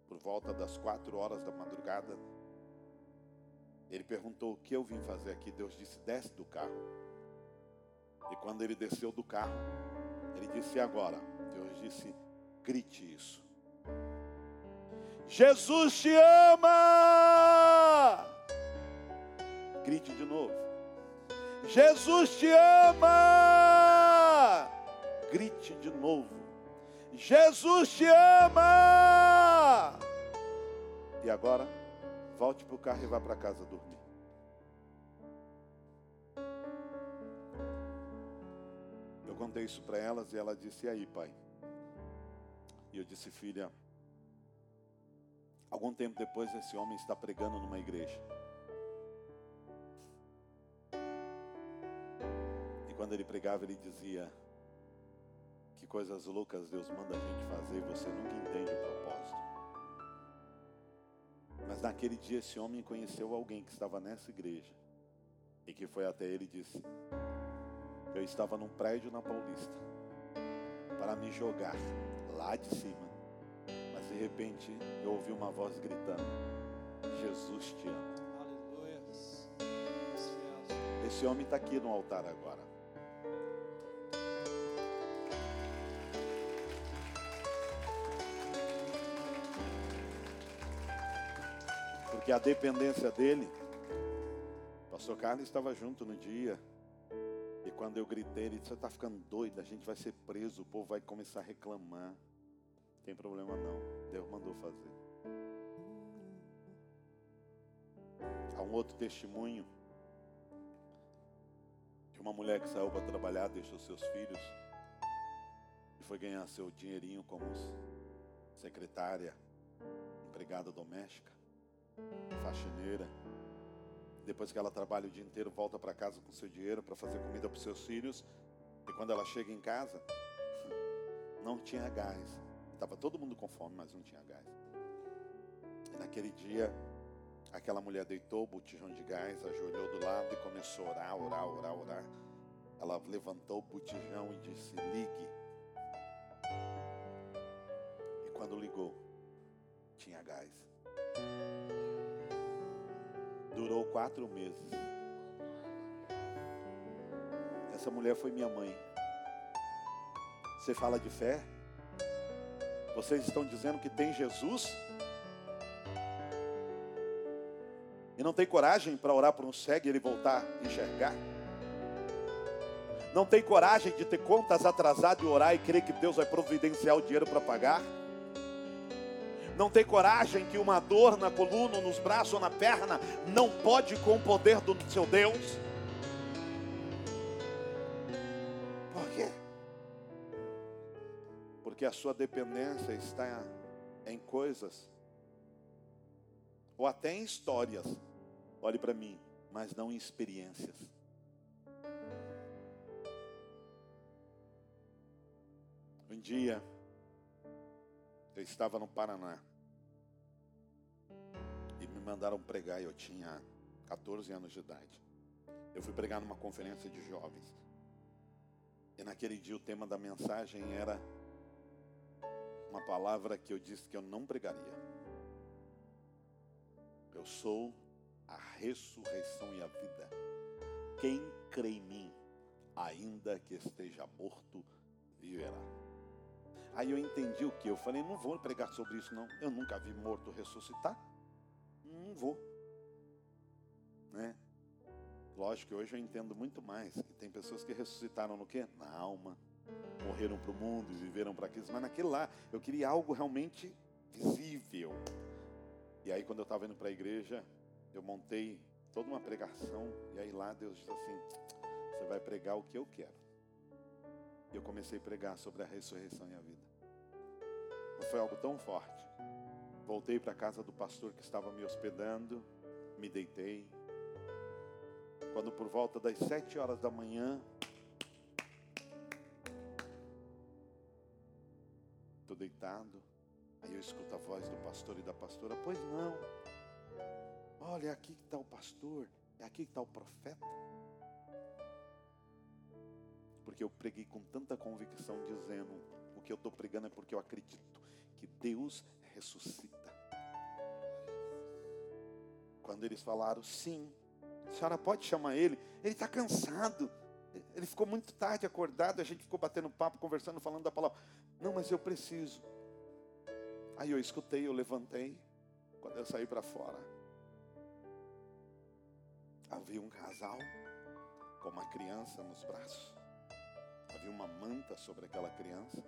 por volta das quatro horas da madrugada, ele perguntou o que eu vim fazer aqui. Deus disse: desce do carro. E quando ele desceu do carro, ele disse: agora? Deus disse: grite isso. Jesus te ama. Grite de novo. Jesus te ama. Grite de novo. Jesus te ama. E agora, volte para o carro e vá para casa dormir. Eu contei isso para elas e ela disse: E aí, pai? E eu disse: Filha, Algum tempo depois, esse homem está pregando numa igreja. E quando ele pregava, ele dizia: Que coisas loucas Deus manda a gente fazer e você nunca entende o propósito. Mas naquele dia, esse homem conheceu alguém que estava nessa igreja e que foi até ele e disse: Eu estava num prédio na Paulista para me jogar lá de cima de repente eu ouvi uma voz gritando: Jesus te ama. Aleluia. Esse homem está aqui no altar agora. Porque a dependência dele, o pastor Carlos estava junto no dia. E quando eu gritei, ele disse: Você está ficando doido, a gente vai ser preso, o povo vai começar a reclamar tem problema não. Deus mandou fazer. Há um outro testemunho de uma mulher que saiu para trabalhar, deixou seus filhos e foi ganhar seu dinheirinho como secretária, empregada doméstica, faxineira. Depois que ela trabalha o dia inteiro, volta para casa com seu dinheiro para fazer comida para seus filhos. E quando ela chega em casa, não tinha gás. Estava todo mundo com fome, mas não tinha gás. E naquele dia, Aquela mulher deitou o botijão de gás, ajoelhou do lado e começou a orar, orar, orar, orar. Ela levantou o botijão e disse: Ligue. E quando ligou, tinha gás. Durou quatro meses. Essa mulher foi minha mãe. Você fala de fé? Vocês estão dizendo que tem Jesus? E não tem coragem para orar por um cego e ele voltar a enxergar? Não tem coragem de ter contas atrasadas e orar e crer que Deus vai providenciar o dinheiro para pagar? Não tem coragem que uma dor na coluna, nos braços ou na perna não pode com o poder do seu Deus? porque a sua dependência está em coisas, ou até em histórias, olhe para mim, mas não em experiências. Um dia, eu estava no Paraná, e me mandaram pregar, eu tinha 14 anos de idade. Eu fui pregar numa conferência de jovens. E naquele dia o tema da mensagem era uma palavra que eu disse que eu não pregaria. Eu sou a ressurreição e a vida. Quem crê em mim, ainda que esteja morto, viverá. Aí eu entendi o que? Eu falei, não vou pregar sobre isso não. Eu nunca vi morto ressuscitar. Não vou. Né? Lógico que hoje eu entendo muito mais. Que tem pessoas que ressuscitaram no quê? Na alma morreram para o mundo e viveram para Cristo, mas naquele lá eu queria algo realmente visível. E aí quando eu estava indo para a igreja, eu montei toda uma pregação, e aí lá Deus disse assim: você vai pregar o que eu quero. E eu comecei a pregar sobre a ressurreição e a vida. Foi algo tão forte. Voltei para a casa do pastor que estava me hospedando, me deitei. Quando por volta das sete horas da manhã, deitado. Aí eu escuto a voz do pastor e da pastora: Pois não. Olha, é aqui que está o pastor, é aqui que está o profeta. Porque eu preguei com tanta convicção, dizendo: O que eu estou pregando é porque eu acredito que Deus ressuscita. Quando eles falaram, sim, a senhora pode chamar ele, ele está cansado. Ele ficou muito tarde acordado, a gente ficou batendo papo, conversando, falando da palavra. Não, mas eu preciso. Aí eu escutei, eu levantei. Quando eu saí para fora, havia um casal com uma criança nos braços. Havia uma manta sobre aquela criança.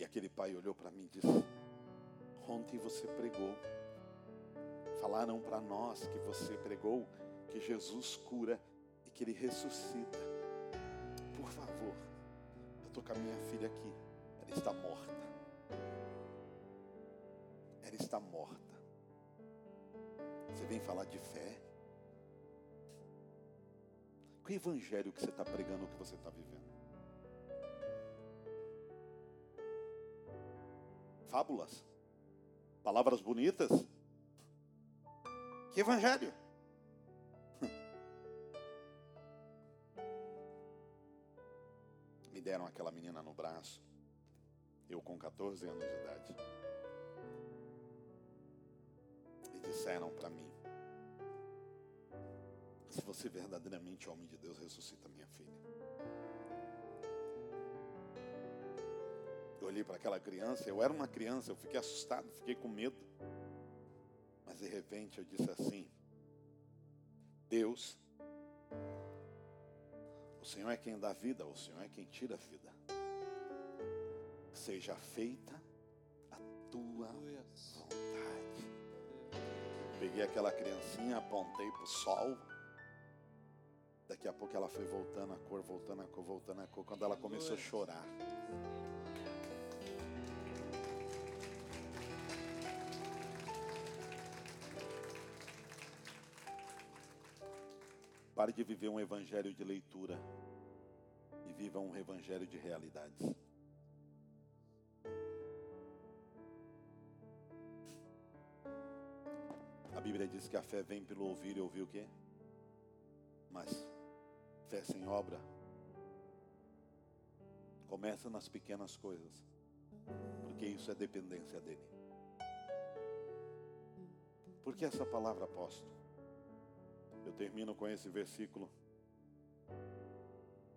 E aquele pai olhou para mim e disse: Ontem você pregou. Falaram para nós que você pregou que Jesus cura e que ele ressuscita. Por favor, estou com a minha filha aqui. Ela está morta. Ela está morta. Você vem falar de fé? Que evangelho que você está pregando, o que você está vivendo? Fábulas? Palavras bonitas? Que evangelho? me deram aquela menina no braço, eu com 14 anos de idade, e disseram para mim: Se você verdadeiramente é homem de Deus, ressuscita minha filha. Eu olhei para aquela criança, eu era uma criança, eu fiquei assustado, fiquei com medo. Mas de repente eu disse assim: Deus o Senhor é quem dá vida, o Senhor é quem tira a vida. Seja feita a tua vontade. Peguei aquela criancinha, apontei para o sol. Daqui a pouco ela foi voltando a cor, voltando a cor, voltando a cor. Quando ela começou a chorar. Pare de viver um evangelho de leitura e viva um evangelho de realidades. Bíblia diz que a fé vem pelo ouvir e ouvir o quê? Mas fé sem obra começa nas pequenas coisas, porque isso é dependência dele. Por que essa palavra apóstolo? Eu termino com esse versículo.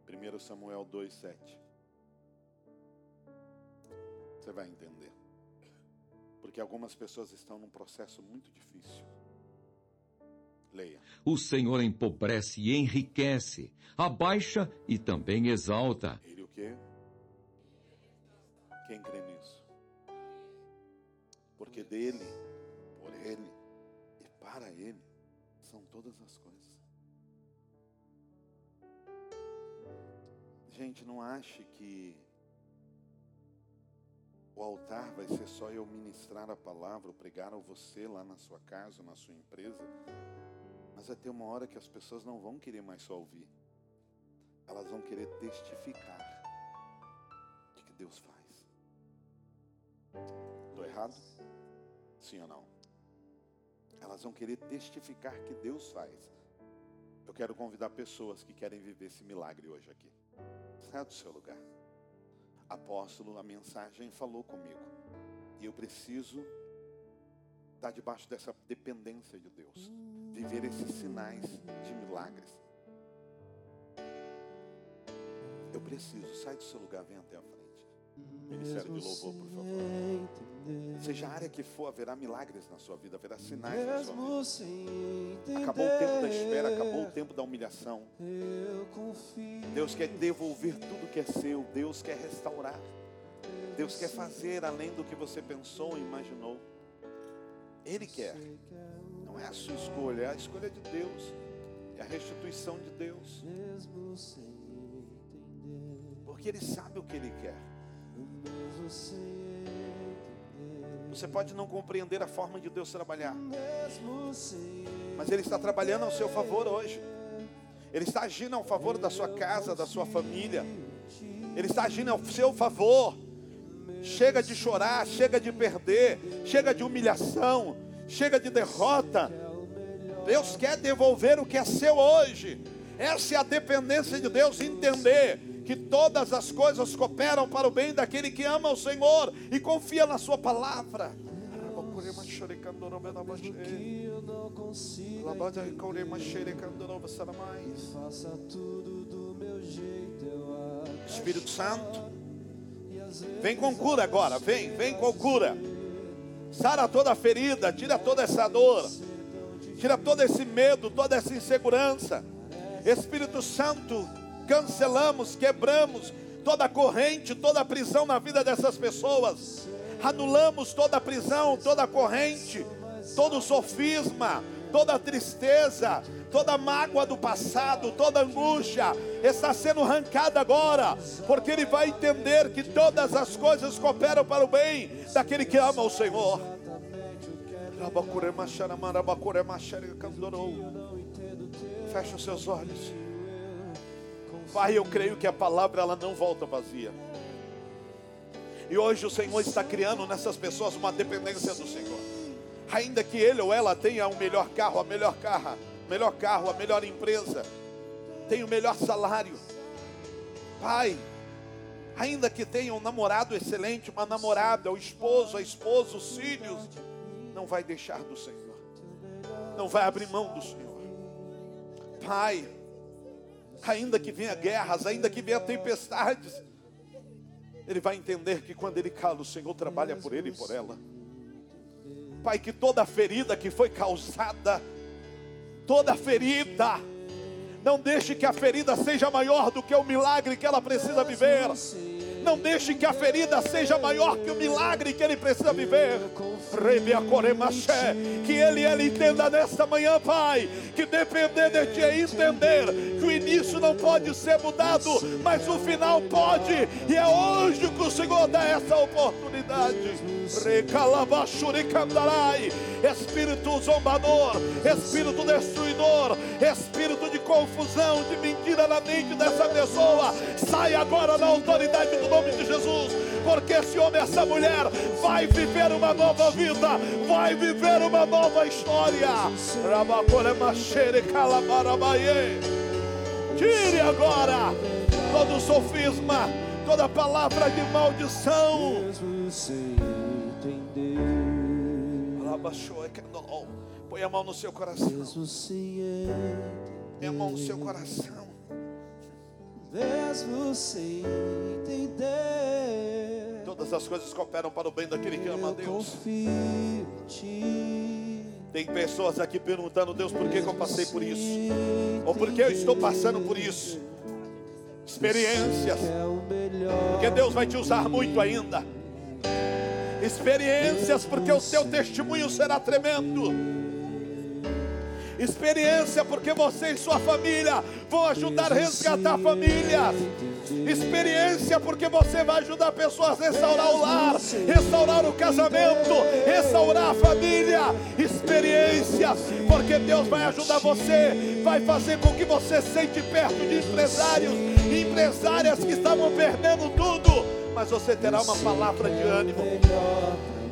1 Samuel 2,7. Você vai entender. Porque algumas pessoas estão num processo muito difícil. Leia. O Senhor empobrece e enriquece, abaixa e também exalta. Ele o quê? Quem crê nisso? Porque dele, por ele e para ele são todas as coisas. Gente, não ache que o altar vai ser só eu ministrar a palavra, ou pregar a você lá na sua casa, na sua empresa. Mas vai ter uma hora que as pessoas não vão querer mais só ouvir. Elas vão querer testificar de que Deus faz. Estou errado? Sim ou não? Elas vão querer testificar que Deus faz. Eu quero convidar pessoas que querem viver esse milagre hoje aqui. Saia do seu lugar. Apóstolo, a mensagem falou comigo. E eu preciso estar debaixo dessa dependência de Deus. Viver esses sinais de milagres. Eu preciso. Sai do seu lugar, vem até a frente. Ministério de louvor, por favor. Seja a área que for, haverá milagres na sua vida, haverá sinais na sua vida. Acabou o tempo da espera, acabou o tempo da humilhação. Deus quer devolver tudo que é seu, Deus quer restaurar. Deus quer fazer além do que você pensou e imaginou. Ele quer. Não é a sua escolha, é a escolha de Deus. É a restituição de Deus. Porque Ele sabe o que Ele quer. Você pode não compreender a forma de Deus trabalhar, mas Ele está trabalhando ao seu favor hoje. Ele está agindo ao favor da sua casa, da sua família. Ele está agindo ao seu favor. Chega de chorar, chega de perder, chega de humilhação, chega de derrota. Deus quer devolver o que é seu hoje. Essa é a dependência de Deus, entender que todas as coisas cooperam para o bem daquele que ama o Senhor e confia na Sua palavra. Espírito Santo, vem com cura agora, vem, vem com cura. Sara toda ferida, tira toda essa dor, tira todo esse medo, toda essa insegurança. Espírito Santo, cancelamos, quebramos toda corrente, toda prisão na vida dessas pessoas. Anulamos toda prisão, toda corrente, todo sofisma, toda tristeza, toda mágoa do passado, toda angústia está sendo arrancada agora, porque ele vai entender que todas as coisas cooperam para o bem daquele que ama o Senhor. Fecha os seus olhos. Pai, eu creio que a palavra ela não volta vazia. E hoje o Senhor está criando nessas pessoas uma dependência do Senhor. Ainda que ele ou ela tenha o melhor carro, a melhor carro, melhor carro, a melhor empresa, tenha o melhor salário. Pai, ainda que tenha um namorado excelente, uma namorada, o esposo, a esposa, os filhos, não vai deixar do Senhor. Não vai abrir mão do Senhor. Pai, ainda que venha guerras, ainda que venha tempestades, ele vai entender que quando ele cala, o Senhor trabalha por ele e por ela. Pai, que toda ferida que foi causada, toda ferida, não deixe que a ferida seja maior do que o milagre que ela precisa viver. Não deixe que a ferida seja maior que o milagre que ele precisa viver. Que ele, ele entenda nesta manhã, Pai, que depender de Ti é entender que o início não pode ser mudado, mas o final pode, e é hoje que o Senhor dá essa oportunidade. Espírito zombador, espírito destruidor, espírito de confusão, de mentira na mente dessa pessoa, sai agora na autoridade do nome de Jesus porque esse homem, essa mulher vai viver uma nova vida, vai viver uma nova história. Tire agora todo sofisma, toda palavra de maldição. Põe a mão no seu coração. Põe a mão no seu coração. você entender. Todas as coisas cooperam para o bem daquele que ama a Deus. Tem pessoas aqui perguntando, Deus, por que, que eu passei por isso? Ou por que eu estou passando por isso? Experiências. Porque Deus vai te usar muito ainda. Experiências, porque o teu testemunho será tremendo experiência, porque você e sua família vão ajudar a resgatar famílias. Experiência, porque você vai ajudar pessoas a restaurar o lar, restaurar o casamento, restaurar a família. Experiências, porque Deus vai ajudar você, vai fazer com que você sente perto de empresários, empresárias que estavam perdendo tudo, mas você terá uma palavra de ânimo.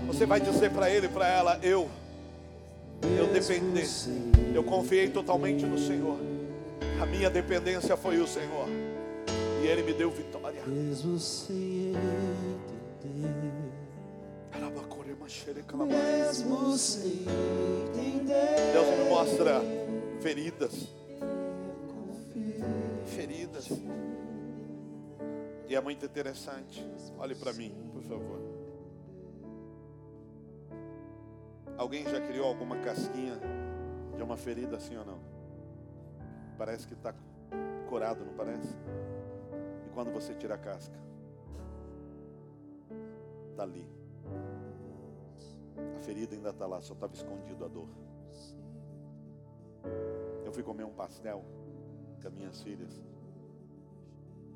Você vai dizer para ele, para ela: Eu eu dependi, eu confiei totalmente no Senhor. A minha dependência foi o Senhor. E Ele me deu vitória. Mesmo sem entender. Mesmo sem entender. Deus me mostra feridas. Feridas. E é muito interessante. Olhe para mim, por favor. Alguém já criou alguma casquinha de uma ferida assim ou não? Parece que está curado, não parece? E quando você tira a casca, está ali. A ferida ainda está lá, só estava escondido a dor. Eu fui comer um pastel com as minhas filhas.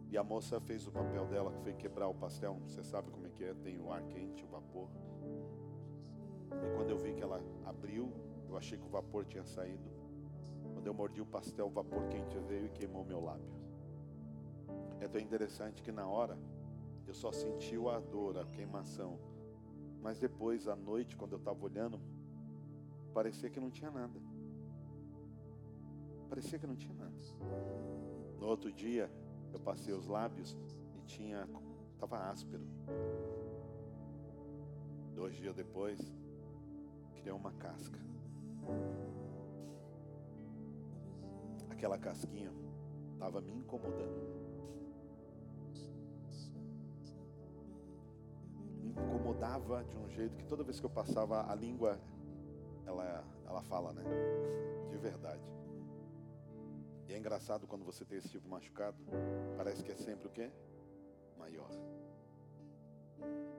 E a moça fez o papel dela, que foi quebrar o pastel. Você sabe como é que é? Tem o ar quente, o vapor. E quando eu vi que ela abriu, eu achei que o vapor tinha saído. Quando eu mordi o pastel, o vapor quente veio e queimou meu lábio. É tão interessante que na hora eu só senti a dor, a queimação. Mas depois, à noite, quando eu estava olhando, parecia que não tinha nada. Parecia que não tinha nada. No outro dia, eu passei os lábios e tinha, estava áspero. Dois dias depois, criou uma casca. Aquela casquinha estava me incomodando. Me incomodava de um jeito que toda vez que eu passava a língua, ela, ela fala, né? De verdade. E é engraçado quando você tem esse tipo machucado, parece que é sempre o quê? Maior.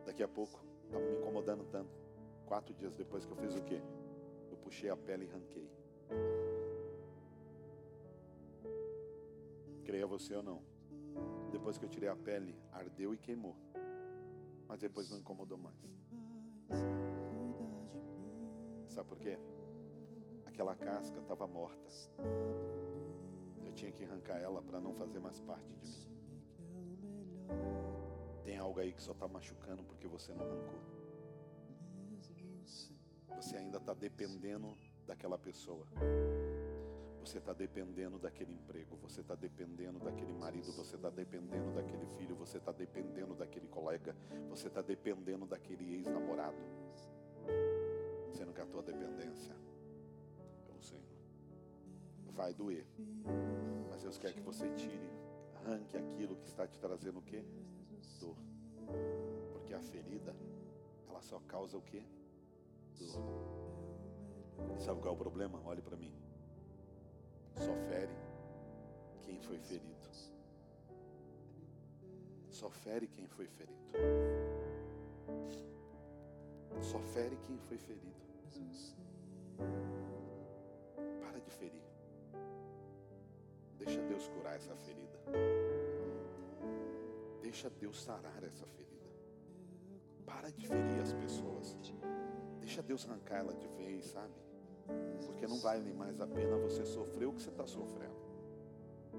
Daqui a pouco, estava me incomodando tanto Quatro dias depois que eu fiz o quê? Eu puxei a pele e ranquei. Creia você ou não. Depois que eu tirei a pele, ardeu e queimou. Mas depois não incomodou mais. Sabe por quê? Aquela casca estava morta. Eu tinha que arrancar ela para não fazer mais parte de mim. Tem algo aí que só está machucando porque você não arrancou. Você ainda está dependendo daquela pessoa. Você está dependendo daquele emprego, você está dependendo daquele marido, você está dependendo daquele filho, você está dependendo daquele colega, você está dependendo daquele ex-namorado. Sendo que a tua dependência é o Senhor. Vai doer. Mas Deus quer que você tire, arranque aquilo que está te trazendo o quê? Dor. Porque a ferida, ela só causa o quê? Sabe qual é o problema? Olhe para mim. Só fere quem foi ferido. Só fere quem foi ferido. Só fere quem foi ferido. Para de ferir. Deixa Deus curar essa ferida. Deixa Deus sarar essa ferida. Para de ferir as pessoas. Deixa Deus arrancar ela de vez, sabe? Porque não vale mais a pena você sofrer o que você está sofrendo.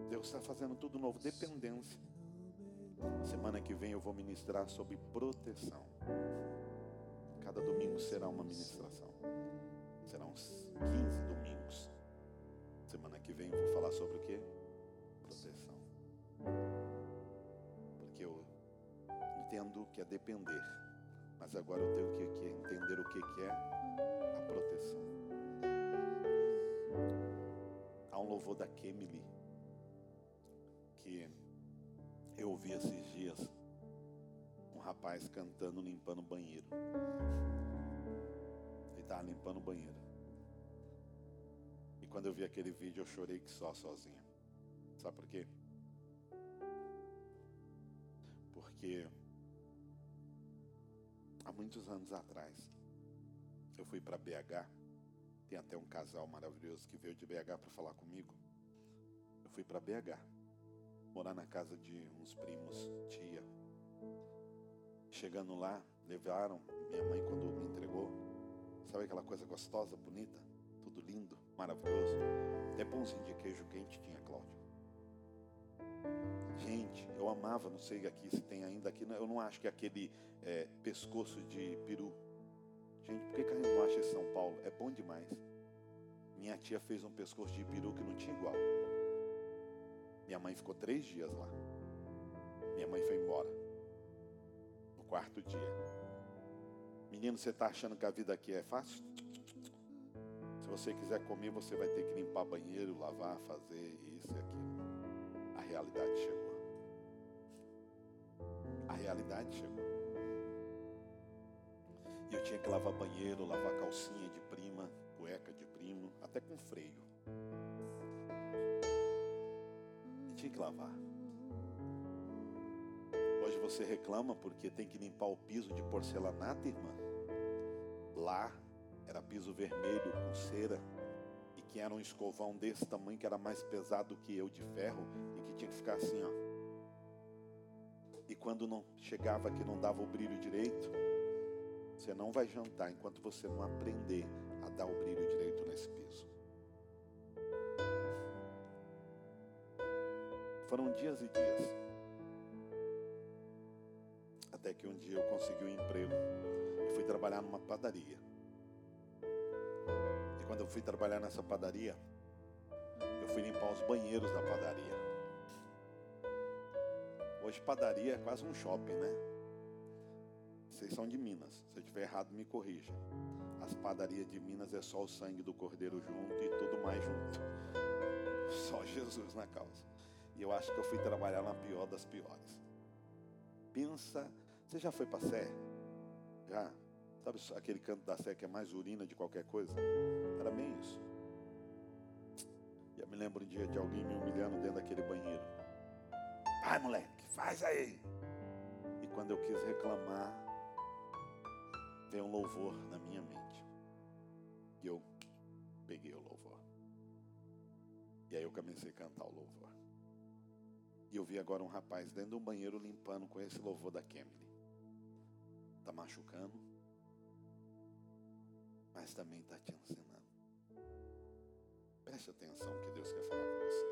Deus está fazendo tudo novo. Dependência. Semana que vem eu vou ministrar sobre proteção. Cada domingo será uma ministração. Serão uns 15 domingos. Semana que vem eu vou falar sobre o que? Proteção. Porque eu entendo que é depender. Mas agora eu tenho que, que entender o que, que é a proteção. Há um louvor da Kemily que eu ouvi esses dias um rapaz cantando limpando o banheiro. Ele estava limpando o banheiro. E quando eu vi aquele vídeo eu chorei que só sozinho. Sabe por quê? Porque há muitos anos atrás eu fui para BH. Tem até um casal maravilhoso que veio de BH para falar comigo. Eu fui para BH morar na casa de uns primos, tia. Chegando lá, levaram minha mãe quando me entregou. Sabe aquela coisa gostosa, bonita? Tudo lindo, maravilhoso. Até pãozinho de queijo quente tinha, Eu amava, não sei aqui se tem ainda aqui, eu não acho que é aquele é, pescoço de peru. Gente, por que, que não acha em São Paulo? É bom demais. Minha tia fez um pescoço de peru que não tinha igual. Minha mãe ficou três dias lá. Minha mãe foi embora. No quarto dia. Menino, você está achando que a vida aqui é fácil? Se você quiser comer, você vai ter que limpar banheiro, lavar, fazer isso e aquilo. A realidade chegou. A realidade chegou. E eu tinha que lavar banheiro, lavar calcinha de prima, cueca de primo, até com freio. tinha que lavar. Hoje você reclama porque tem que limpar o piso de porcelanato, irmã. Lá era piso vermelho com cera e que era um escovão desse tamanho que era mais pesado que eu de ferro e que tinha que ficar assim, ó. E quando não chegava que não dava o brilho direito, você não vai jantar enquanto você não aprender a dar o brilho direito nesse piso. Foram dias e dias. Até que um dia eu consegui um emprego e fui trabalhar numa padaria. E quando eu fui trabalhar nessa padaria, eu fui limpar os banheiros da padaria. Hoje padaria é quase um shopping, né? Vocês são de Minas. Se eu estiver errado, me corrija. As padarias de Minas é só o sangue do cordeiro junto e tudo mais junto. Só Jesus na causa. E eu acho que eu fui trabalhar na pior das piores. Pensa, você já foi para Sé? Já? Sabe aquele canto da Sé que é mais urina de qualquer coisa? Era bem isso. Eu me lembro um dia de alguém me humilhando dentro daquele banheiro. Vai, moleque, faz aí. E quando eu quis reclamar, veio um louvor na minha mente. E eu peguei o louvor. E aí eu comecei a cantar o louvor. E eu vi agora um rapaz dentro de um banheiro limpando com esse louvor da Kemily. Está machucando, mas também está te ensinando. Preste atenção que Deus quer falar com você.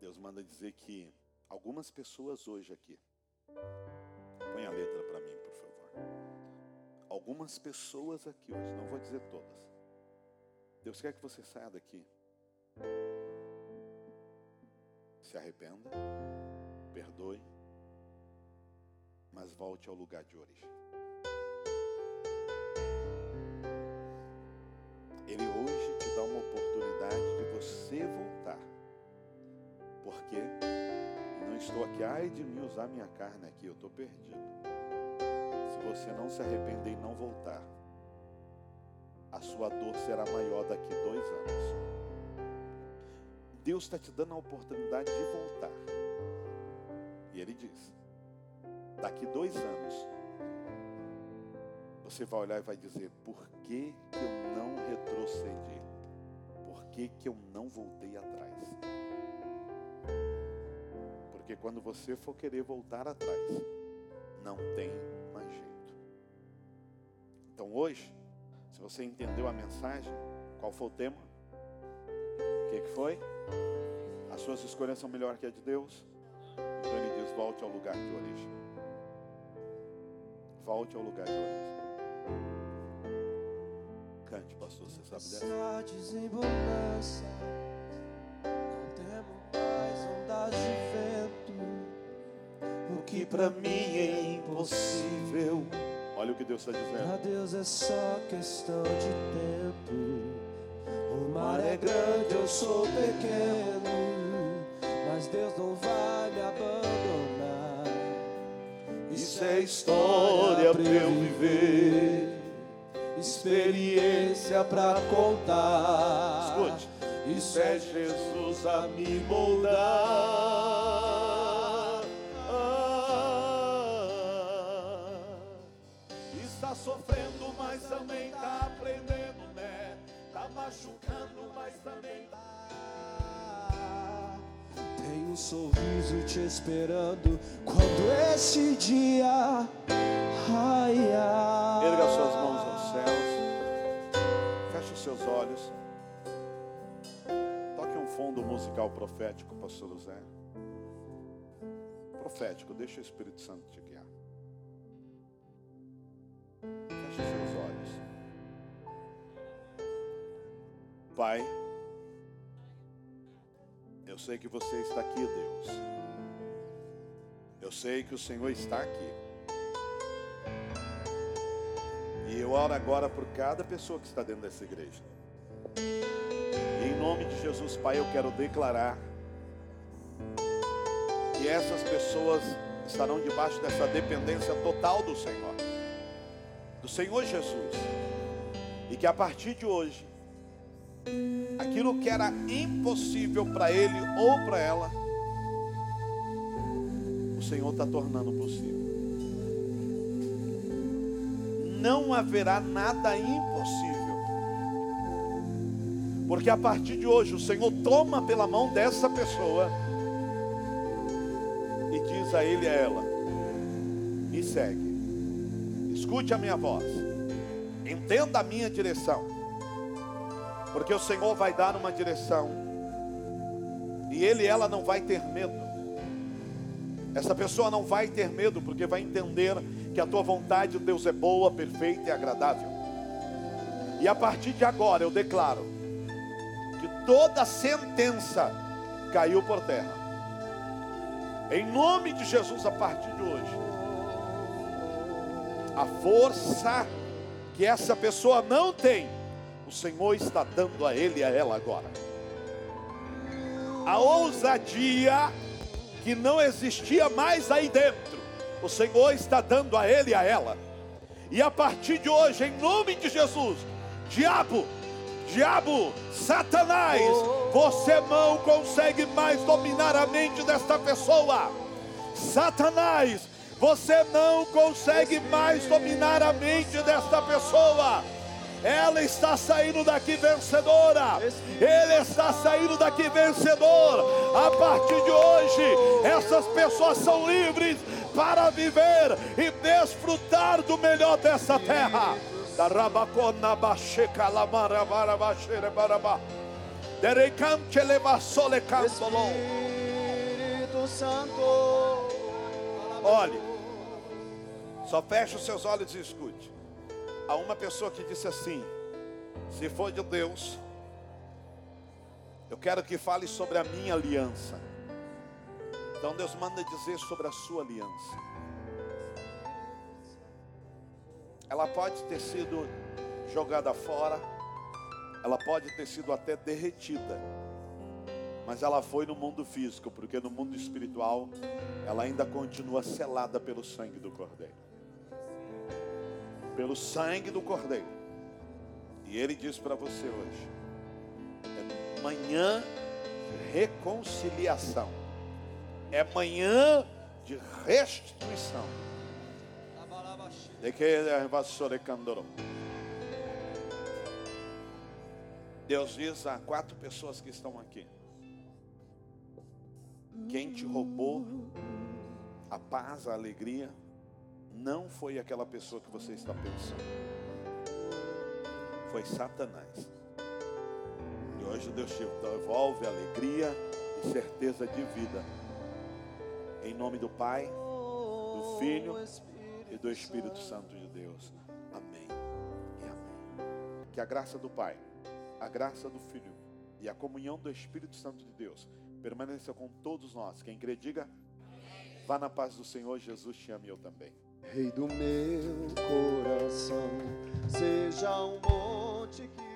Deus manda dizer que algumas pessoas hoje aqui, põe a letra para mim, por favor. Algumas pessoas aqui hoje, não vou dizer todas. Deus quer que você saia daqui se arrependa, perdoe, mas volte ao lugar de origem. Ele hoje te dá uma oportunidade de você voltar. Porque estou aqui, ai de mim usar minha carne aqui, eu estou perdido. Se você não se arrepender e não voltar, a sua dor será maior daqui dois anos. Deus está te dando a oportunidade de voltar. E Ele diz: daqui dois anos, você vai olhar e vai dizer: por que, que eu não retrocedi? Por que, que eu não voltei atrás? Porque quando você for querer voltar atrás, não tem mais jeito. Então hoje, se você entendeu a mensagem, qual foi o tema? O que, que foi? As suas escolhas são melhor que a de Deus. Então ele diz volte ao lugar de origem. Volte ao lugar de origem. Cante, pastor, você sabe dessa? Pra mim é impossível, Olha o que Deus está dizendo. Deus é só questão de tempo. O mar é grande, eu sou pequeno, mas Deus não vai me abandonar. Isso é história pra eu viver, experiência pra contar. Escute. Isso é Jesus a me moldar. Machucando, mas também. Tem um sorriso te esperando quando esse dia raiar. Erga suas mãos aos céus. Feche os seus olhos. Toque um fundo musical profético, pastor José. Profético, deixa o Espírito Santo te guiar. Pai, eu sei que você está aqui, Deus. Eu sei que o Senhor está aqui. E eu oro agora por cada pessoa que está dentro dessa igreja. E em nome de Jesus, Pai, eu quero declarar que essas pessoas estarão debaixo dessa dependência total do Senhor, do Senhor Jesus. E que a partir de hoje, aquilo que era impossível para ele ou para ela, o Senhor está tornando possível. Não haverá nada impossível. Porque a partir de hoje o Senhor toma pela mão dessa pessoa e diz a ele e a ela: me segue, escute a minha voz, entenda a minha direção, porque o Senhor vai dar uma direção e ele e ela não vai ter medo. Essa pessoa não vai ter medo, porque vai entender que a tua vontade, Deus, é boa, perfeita e agradável. E a partir de agora eu declaro que toda sentença caiu por terra. Em nome de Jesus, a partir de hoje, a força que essa pessoa não tem, o Senhor está dando a ele e a ela agora. A ousadia que não existia mais aí dentro, o Senhor está dando a ele e a ela. E a partir de hoje, em nome de Jesus, diabo, diabo, Satanás, você não consegue mais dominar a mente desta pessoa. Satanás, você não consegue mais dominar a mente desta pessoa. Ela está saindo daqui vencedora. Ele está saindo daqui vencedor. A partir de hoje, essas pessoas são livres para viver e desfrutar do melhor dessa terra. Espírito Santo. Olhe, só feche os seus olhos e escute. Há uma pessoa que disse assim: se for de Deus, eu quero que fale sobre a minha aliança. Então Deus manda dizer sobre a sua aliança. Ela pode ter sido jogada fora, ela pode ter sido até derretida, mas ela foi no mundo físico, porque no mundo espiritual ela ainda continua selada pelo sangue do Cordeiro. Pelo sangue do Cordeiro. E ele diz para você hoje: é manhã de reconciliação, é manhã de restituição. De que candoro. Deus diz a quatro pessoas que estão aqui: quem te roubou a paz, a alegria, não foi aquela pessoa que você está pensando, foi Satanás. E hoje Deus te devolve alegria e certeza de vida. Em nome do Pai, do Filho e do Espírito Santo de Deus. Amém e amém. Que a graça do Pai, a graça do Filho e a comunhão do Espírito Santo de Deus permaneça com todos nós. Quem crê, diga. Vá na paz do Senhor, Jesus te ama eu também. Rei do meu coração, seja um monte que